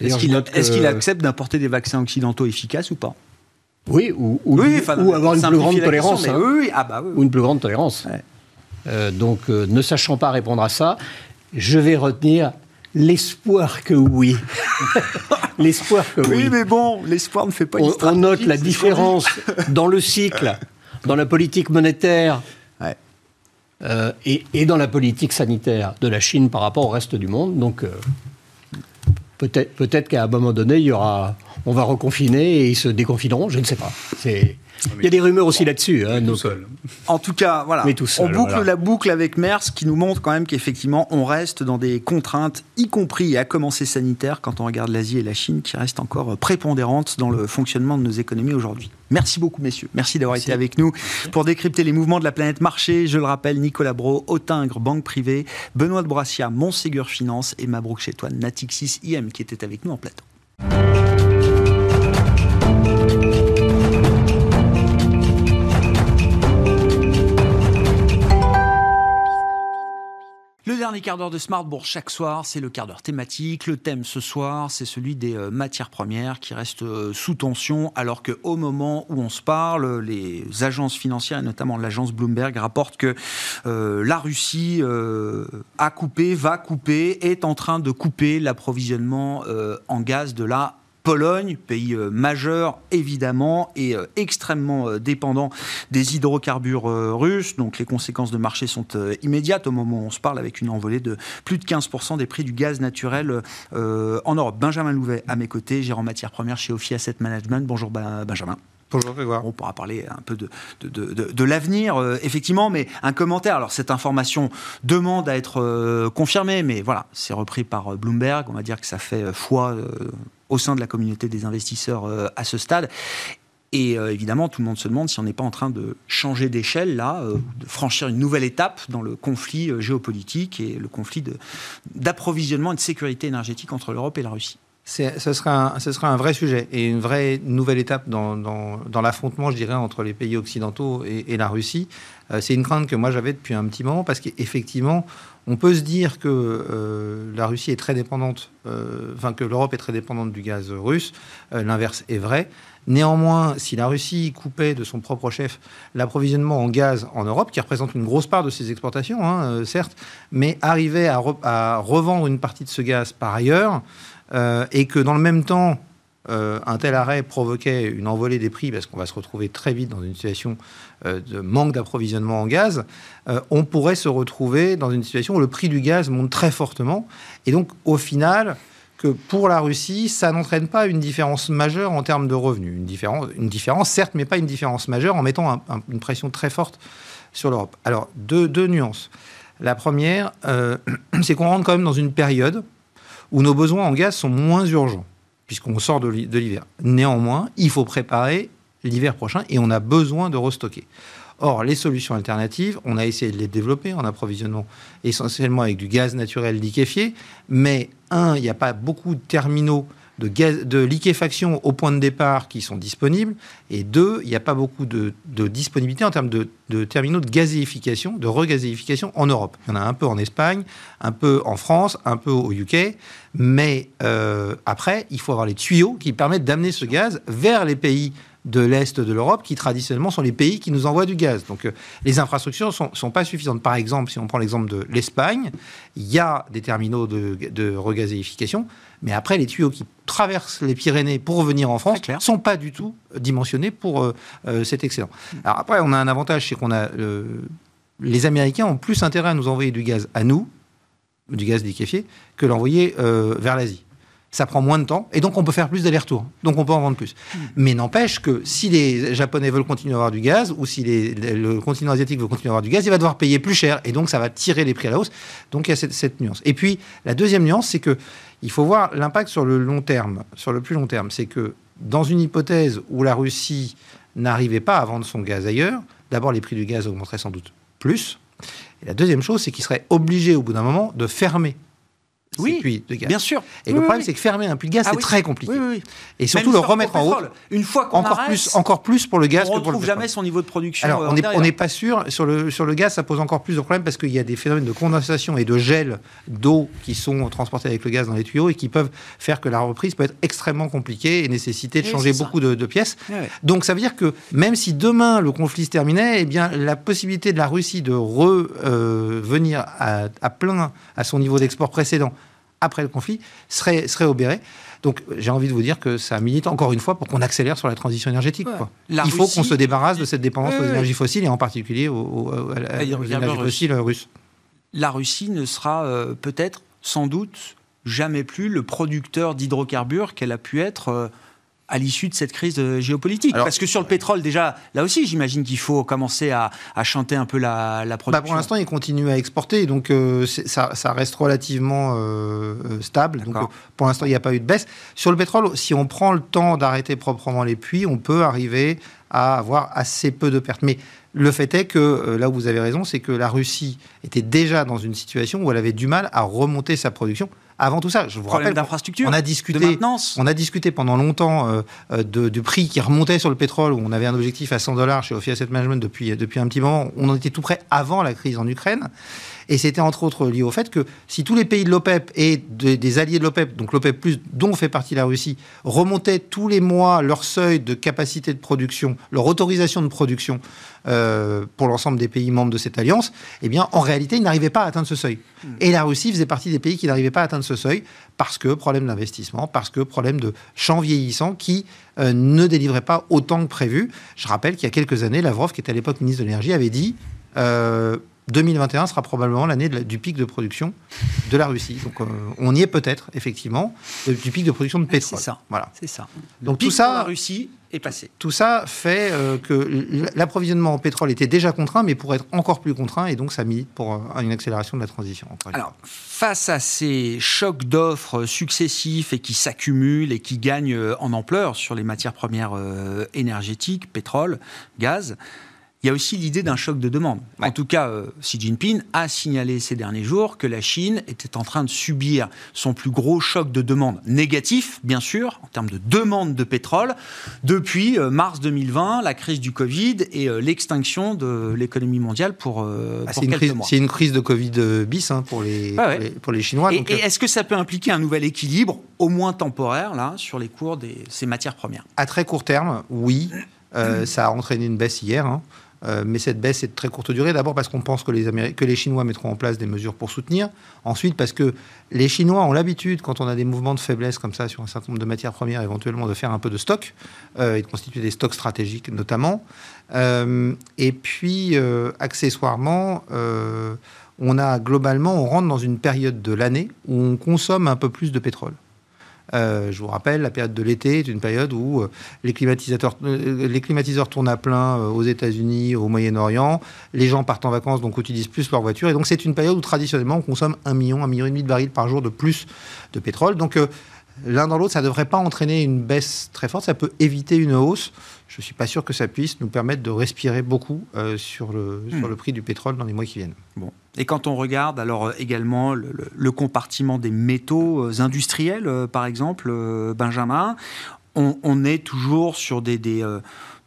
Est-ce qu'il accepte d'importer des vaccins occidentaux efficaces ou pas?
Oui, ou, ou, avoir une plus grande tolérance. Hein. oui, ah bah Ou une plus grande tolérance. Euh, donc, euh, ne sachant pas répondre à ça, je vais retenir l'espoir que oui. (laughs) l'espoir que oui.
Oui, mais bon, l'espoir ne fait pas
on, on note la différence dans le cycle, dans la politique monétaire euh, et, et, dans la politique sanitaire de la Chine par rapport au reste du monde. Donc, Peut-être peut qu'à un moment donné, il y aura, on va reconfiner et ils se déconfineront, je ne sais pas. C'est il y a des rumeurs aussi là-dessus. Hein,
En tout cas, voilà. on boucle la boucle avec Mers qui nous montre quand même qu'effectivement, on reste dans des contraintes, y compris à commencer sanitaire, quand on regarde l'Asie et la Chine, qui restent encore prépondérantes dans le fonctionnement de nos économies aujourd'hui. Merci beaucoup, messieurs. Merci d'avoir été avec nous pour décrypter les mouvements de la planète marché. Je le rappelle, Nicolas Bro, Autingre, Banque Privée, Benoît de Brassia, Montségur Finance et Mabrouk Chétoine, Natixis IM, qui étaient avec nous en plateau. Le dernier quart d'heure de Smartbourg chaque soir, c'est le quart d'heure thématique. Le thème ce soir, c'est celui des euh, matières premières qui restent euh, sous tension, alors qu'au moment où on se parle, les agences financières, et notamment l'agence Bloomberg, rapportent que euh, la Russie a coupé, va couper, est en train de couper l'approvisionnement en gaz de la Pologne, pays euh, majeur évidemment et euh, extrêmement euh, dépendant des hydrocarbures russes. Donc les conséquences de marché sont immédiates au moment où on se parle avec une envolée de plus de 15% des prix du gaz naturel en Europe. Benjamin Louvet à mes côtés, gérant matières premières chez Ophi Asset Management. Bonjour Benjamin.
Bonjour Grégoire.
On pourra parler un peu de, de, de, l'avenir, effectivement, mais un commentaire. Alors, cette information demande à être confirmée, mais voilà, c'est repris par Bloomberg. On va dire que ça fait foi au sein de la communauté des investisseurs euh, à ce stade. Et euh, évidemment, tout le monde se demande si on n'est pas en train de changer d'échelle, là, euh, de franchir une nouvelle étape dans le conflit géopolitique et le conflit d'approvisionnement et de sécurité énergétique entre l'Europe et la Russie.
Ce sera, un, vrai sujet et une vraie nouvelle étape dans, l'affrontement, je dirais, entre les pays occidentaux et la Russie. c'est une crainte que moi j'avais depuis un petit moment parce qu'effectivement, on peut se dire que euh, la Russie est très dépendante, euh, enfin que l'Europe est très dépendante du gaz russe. Euh, l'inverse est vrai. Néanmoins, si la Russie coupait de son propre chef l'approvisionnement en gaz en Europe, qui représente une grosse part de ses exportations, hein, certes, mais arrivait à, à, revendre une partie de ce gaz par ailleurs, et que dans le même temps, euh, un tel arrêt provoquait une envolée des prix, parce qu'on va se retrouver très vite dans une situation euh, de manque d'approvisionnement en gaz, euh, on pourrait se retrouver dans une situation où le prix du gaz monte très fortement. Et donc, au final, que pour la Russie, ça n'entraîne pas une différence majeure en termes de revenus. Une différence, une différence certes, mais pas une différence majeure en mettant une pression très forte sur l'Europe. Alors, deux, deux, nuances. La première, (clears throat) c'est qu'on rentre quand même dans une période où nos besoins en gaz sont moins urgents puisqu'on sort de l'hiver. Néanmoins, il faut préparer l'hiver prochain et on a besoin de restocker. Or, les solutions alternatives, on a essayé de les développer en approvisionnement essentiellement avec du gaz naturel liquéfié, mais un, il n'y a pas beaucoup de terminaux de, liquéfaction au point de départ qui sont disponibles. Et deux, il n'y a pas beaucoup de, disponibilité en termes de, terminaux de gazéification, de regazéification en Europe. Il y en a un peu en Espagne, un peu en France, un peu au UK. Mais euh, après, il faut avoir les tuyaux qui permettent d'amener ce gaz vers les pays de l'Est de l'Europe, qui traditionnellement sont les pays qui nous envoient du gaz. Donc euh, les infrastructures ne sont, sont, pas suffisantes. Par exemple, si on prend l'exemple de l'Espagne, il y a des terminaux de, de regazéification, mais après, les tuyaux qui traversent les Pyrénées pour venir en France ne sont pas du tout dimensionnés pour euh, euh, cet excédent. Alors après, on a un avantage, c'est qu'on a... les Américains ont plus intérêt à nous envoyer du gaz à nous, du gaz liquéfié, que l'envoyer vers l'Asie ça prend moins de temps et donc on peut faire plus d'allers-retours. Donc on peut en vendre plus. Hmm. Mais n'empêche que si les Japonais veulent continuer à avoir du gaz ou si le continent asiatique veut continuer à avoir du gaz, il va devoir payer plus cher et donc ça va tirer les prix à la hausse. Donc il y a cette, nuance. Et puis la deuxième nuance, c'est que il faut voir l'impact sur le long terme, sur le plus long terme. C'est que dans une hypothèse où la Russie n'arrivait pas à vendre son gaz ailleurs, d'abord les prix du gaz augmenteraient sans doute plus. Et la deuxième chose, c'est qu'il serait obligé au bout d'un moment de fermer
oui, Bien sûr.
Et le problème, c'est que fermer un puits de gaz, ah c'est très compliqué.
Et surtout le remettre en route. Une fois qu'on
encore plus, encore plus pour le gaz
on
que pour
le jamais son niveau de production.
Alors, euh, on n'est pas sûr. Sur le, sur le gaz, ça pose encore plus de problèmes parce qu'il y a des phénomènes de condensation et de gel d'eau qui sont transportés avec le gaz dans les tuyaux et qui peuvent faire que la reprise peut être extrêmement compliquée et nécessaiter de changer beaucoup de, pièces. Donc, ça veut dire que même si demain le conflit se terminait, eh bien, la possibilité de la Russie de revenir euh, à, à plein à son niveau d'export précédent après le conflit serait, serait obéré. Donc j'ai envie de vous dire que ça milite encore une fois pour qu'on accélère sur la transition énergétique. Il faut qu'on se débarrasse de cette dépendance aux énergies fossiles et en particulier aux, énergies fossiles russes.
La Russie ne sera euh, peut-être, sans doute, jamais plus le producteur d'hydrocarbures qu'elle a pu être. Euh, à l'issue de cette crise euh, géopolitique Parce que sur le pétrole, déjà, là aussi, j'imagine qu'il faut commencer à, chanter un peu la, la production.
Bah pour l'instant, il continue à exporter, donc euh, ça, ça, reste relativement euh, stable. Donc, pour l'instant, il n'y a pas eu de baisse. Sur le pétrole, si on prend le temps d'arrêter proprement les puits, on peut arriver à avoir assez peu de pertes. Mais le fait est que, là où vous avez raison, c'est que la Russie était déjà dans une situation où elle avait du mal à remonter sa production avant tout ça. Je vous rappelle,
d'infrastructure,
on a discuté, on a discuté pendant longtemps euh, euh, du prix qui remontait sur le pétrole, où on avait un objectif à 100 dollars chez Ophi Asset Management depuis, depuis un petit moment. On en était tout près avant la crise en Ukraine. Et c'était entre autres lié au fait que si tous les pays de l'OPEP et des alliés de l'OPEP, donc l'OPEP, dont fait partie la Russie, remontaient tous les mois leur seuil de capacité de production, leur autorisation de production euh, pour l'ensemble des pays membres de cette alliance, eh bien, en réalité, ils n'arrivaient pas à atteindre ce seuil. Hmm. Et la Russie faisait partie des pays qui n'arrivaient pas à atteindre ce seuil parce que problème d'investissement, parce que problème de champ vieillissant qui euh, ne délivrait pas autant que prévu. Je rappelle qu'il y a quelques années, Lavrov, qui était à l'époque ministre de l'énergie, avait dit euh, 2021 sera probablement l'année du pic de production de la Russie. Donc euh, on y est peut-être, effectivement, du pic de production de pétrole.
C'est ça. Voilà. C'est ça.
Donc tout ça,
la Russie est passé.
Tout ça fait euh, que l'approvisionnement en pétrole était déjà contraint, mais pourrait être encore plus contraint, et donc ça milite pour euh, une accélération de la transition.
Alors, face à ces chocs d'offres successifs et qui s'accumulent et qui gagnent en ampleur sur les matières premières énergétiques, pétrole, gaz, il y a aussi l'idée d'un choc de demande. En tout cas, euh, Xi Jinping a signalé ces derniers jours que la Chine était en train de subir son plus gros choc de demande négatif, bien sûr, en termes de demande de pétrole, depuis euh, mars 2020, la crise du Covid et euh, l'extinction de l'économie mondiale pour, ah, quelques
crise,
mois.
C'est une crise de Covid bis hein, pour, les, pour, les, Chinois.
Et, est-ce que ça peut impliquer un nouvel équilibre, au moins temporaire, là, sur les cours de ces matières premières?
À très court terme, oui. (clears throat) ça a entraîné une baisse hier. Hein. Euh, mais cette baisse est de très courte durée. D'abord parce qu'on pense que les, que les Chinois mettront en place des mesures pour soutenir. Ensuite parce que les Chinois ont l'habitude, quand on a des mouvements de faiblesse comme ça sur un certain nombre de matières premières, éventuellement de faire un peu de stock euh, et de constituer des stocks stratégiques notamment. Euh, et puis, accessoirement, on a globalement, on rentre dans une période de l'année où on consomme un peu plus de pétrole. Euh, je vous rappelle, la période de l'été est une période où euh, les, climatisateurs, euh, les climatiseurs tournent à plein aux États-Unis, au Moyen-Orient. Les gens partent en vacances, donc utilisent plus leur voiture. Et donc, c'est une période où traditionnellement, on consomme un million, un million et demi de barils par jour de plus de pétrole. Donc, l'un dans l'autre, ça ne devrait pas entraîner une baisse très forte. Ça peut éviter une hausse. Je ne suis pas sûr que ça puisse nous permettre de respirer beaucoup sur, le, sur hmm. le prix du pétrole dans les mois qui viennent.
Bon. Et quand on regarde alors euh, également le, compartiment des métaux euh, industriels, euh, par exemple, Benjamin, on, est toujours sur des, des,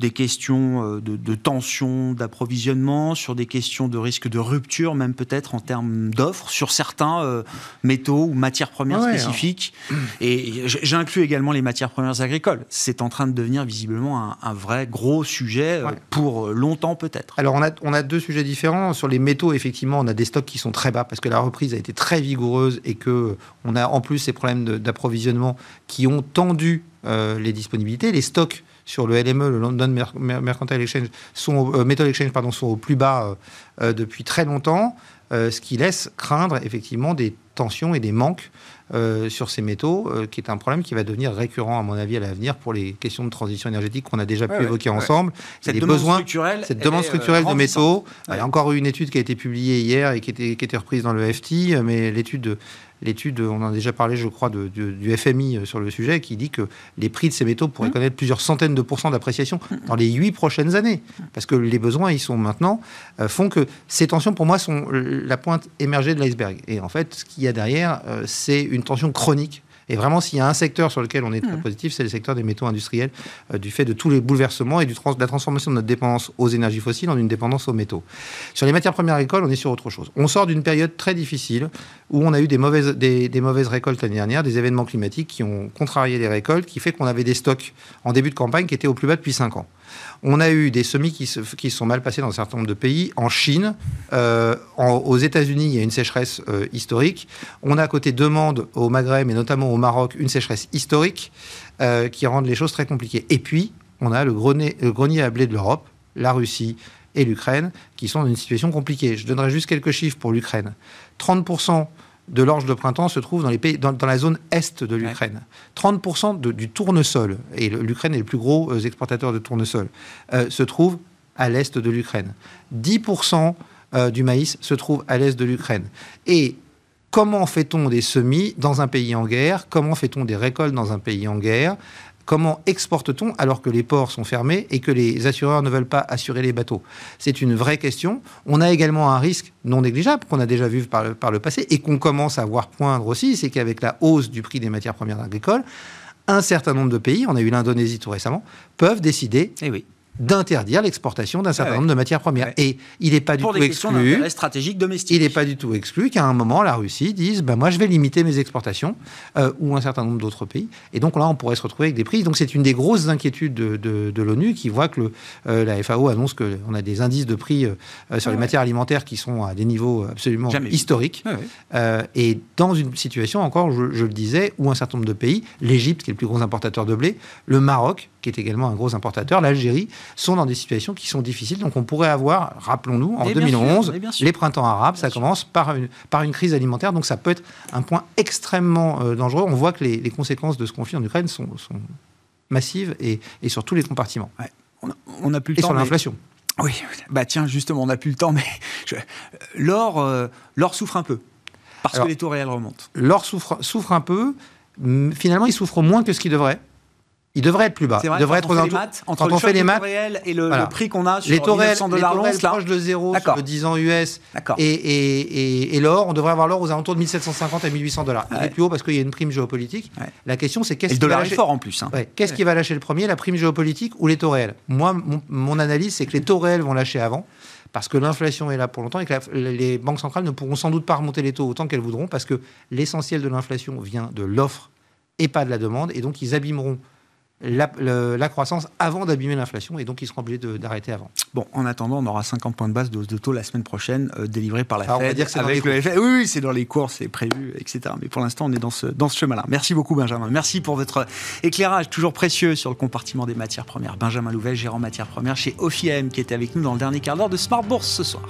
des questions euh, de, de tension d'approvisionnement, sur des questions de risque de rupture, même peut-être en termes d'offres, sur certains euh, métaux ou matières premières spécifiques. Et j'inclus également les matières premières agricoles. C'est en train de devenir visiblement un, vrai gros sujet euh, pour longtemps peut-être.
Alors on a, on a deux sujets différents. Sur les métaux, effectivement, on a des stocks qui sont très bas parce que la reprise a été très vigoureuse et que on a en plus ces problèmes d'approvisionnement qui ont tendu les disponibilités. Les stocks sur le LME, le London Mercantile Exchange, sont, euh, Metal Exchange, pardon, sont au plus bas euh, euh, depuis très longtemps, ce qui laisse craindre effectivement des tensions et des manques sur ces métaux, qui est un problème qui va devenir récurrent, à mon avis, à l'avenir pour les questions de transition énergétique qu'on a déjà pu évoquer ensemble.
Cette demande besoins, structurelle,
cette demande structurelle de métaux. Il y a encore eu une étude qui a été publiée hier et qui était, qui était reprise dans le FT, mais l'étude l'étude, on en a déjà parlé, je crois, du FMI euh, sur le sujet, qui dit que les prix de ces métaux pourraient mmh. connaître plusieurs centaines de pourcents d'appréciation mmh. dans les huit prochaines années. Parce que les besoins, ils sont maintenant, euh, font que ces tensions, pour moi, sont la pointe émergée de l'iceberg. Et en fait, ce qu'il y a derrière, euh, c'est une tension chronique et vraiment, s'il y a un secteur sur lequel on est très hmm. positif, c'est le secteur des métaux industriels, euh, du fait de tous les bouleversements et du de la transformation de notre dépendance aux énergies fossiles en une dépendance aux métaux. Sur les matières premières agricoles, on est sur autre chose. On sort d'une période très difficile où on a eu des mauvaises, des, des mauvaises récoltes l'année dernière, des événements climatiques qui ont contrarié les récoltes, qui fait qu'on avait des stocks en début de campagne qui étaient au plus bas depuis 5 ans. On a eu des semis qui se, sont mal passés dans un certain nombre de pays. En Chine, euh, aux États-Unis, il y a une sécheresse euh, historique. On a côté demande au Maghreb et notamment au Maroc une sécheresse historique euh, qui rendent les choses très compliquées. Et puis, on a le grenier, le grenier à blé de l'Europe, la Russie et l'Ukraine, qui sont dans une situation compliquée. Je donnerai juste quelques chiffres pour l'Ukraine. 30% de l'orge de printemps se trouve dans, les pays, dans, la zone est de l'Ukraine. 30% du tournesol, et l'Ukraine est le plus gros euh, exportateur de tournesol, euh, se trouve à l'est de l'Ukraine. 10% euh, du maïs se trouve à l'est de l'Ukraine. Et comment fait-on des semis dans un pays en guerre? Comment fait-on des récoltes dans un pays en guerre? Comment exporte-t-on alors que les ports sont fermés et que les assureurs ne veulent pas assurer les bateaux? C'est une vraie question. On a également un risque non négligeable qu'on a déjà vu par le, passé et qu'on commence à voir poindre aussi, c'est qu'avec la hausse du prix des matières premières agricoles, un certain nombre de pays, on a eu l'Indonésie tout récemment, peuvent décider eh oui d'interdire l'exportation d'un certain ah nombre de matières premières. Et il n'est pas du tout exclu.
stratégique domestique.
Il n'est pas du tout exclu qu'à un moment la Russie dise ben moi je vais limiter mes exportations euh, ou un certain nombre d'autres pays. Et donc là on pourrait se retrouver avec des prix. Donc c'est une des grosses inquiétudes de, l'ONU qui voit que le, euh, la FAO annonce qu'on a des indices de prix euh, sur les matières alimentaires qui sont à des niveaux absolument historiques. et dans une situation encore, je, je, le disais, où un certain nombre de pays, l'Égypte qui est le plus gros importateur de blé, le Maroc qui est également un gros importateur, l'Algérie sont dans des situations qui sont difficiles. Donc on pourrait avoir, rappelons-nous, en 2011, les printemps arabes, ça commence par une, par une crise alimentaire. Donc ça peut être un point extrêmement euh, dangereux. On voit que les, conséquences de ce conflit en Ukraine sont, massives et, sur tous les compartiments.
On n'a plus le
et
temps.
sur l'inflation.
Oui, bah tiens, justement, on n'a plus le temps, mais l'or, euh, l'or souffre un peu parce que les taux réels remontent.
L'or souffre, souffre un peu. Finalement, il souffre moins que ce qu'il devrait il devrait être plus bas.
il
devrait être
aux entre quand on fait les maths, réel et le, prix qu'on a sur
les taux réels,
dollars
les taux proches de zéro sur le 10 ans US et, et, et, l'or, on devrait avoir l'or aux alentours de 1750 à 1800 dollars. Il est plus haut parce qu'il y a une prime géopolitique. La question, c'est qu'est-ce qui
va lâcher... fort en plus. Hein.
Qu'est-ce qui va lâcher le premier, la prime géopolitique ou les taux réels Moi, mon, analyse, c'est que les taux réels vont lâcher avant parce que l'inflation est là pour longtemps et que les banques centrales ne pourront sans doute pas remonter les taux autant qu'elles voudront parce que l'essentiel de l'inflation vient de l'offre et pas de la demande et donc ils abîmeront la, croissance avant d'abîmer l'inflation et donc ils seront obligés d'arrêter avant.
Bon, en attendant, on aura 50 points de base de hausse de taux la semaine prochaine euh, délivrés par la
Fed.
On
va dire que c'est dans les
Oui, oui c'est dans les cours, c'est prévu, etc. Mais pour l'instant, on est dans ce, dans ce chemin-là. Merci beaucoup, Benjamin. Merci pour votre éclairage toujours précieux sur le compartiment des matières premières. Benjamin Louvet, gérant matières premières chez OFIM, qui était avec nous dans le dernier quart d'heure de Smart Bourse ce soir.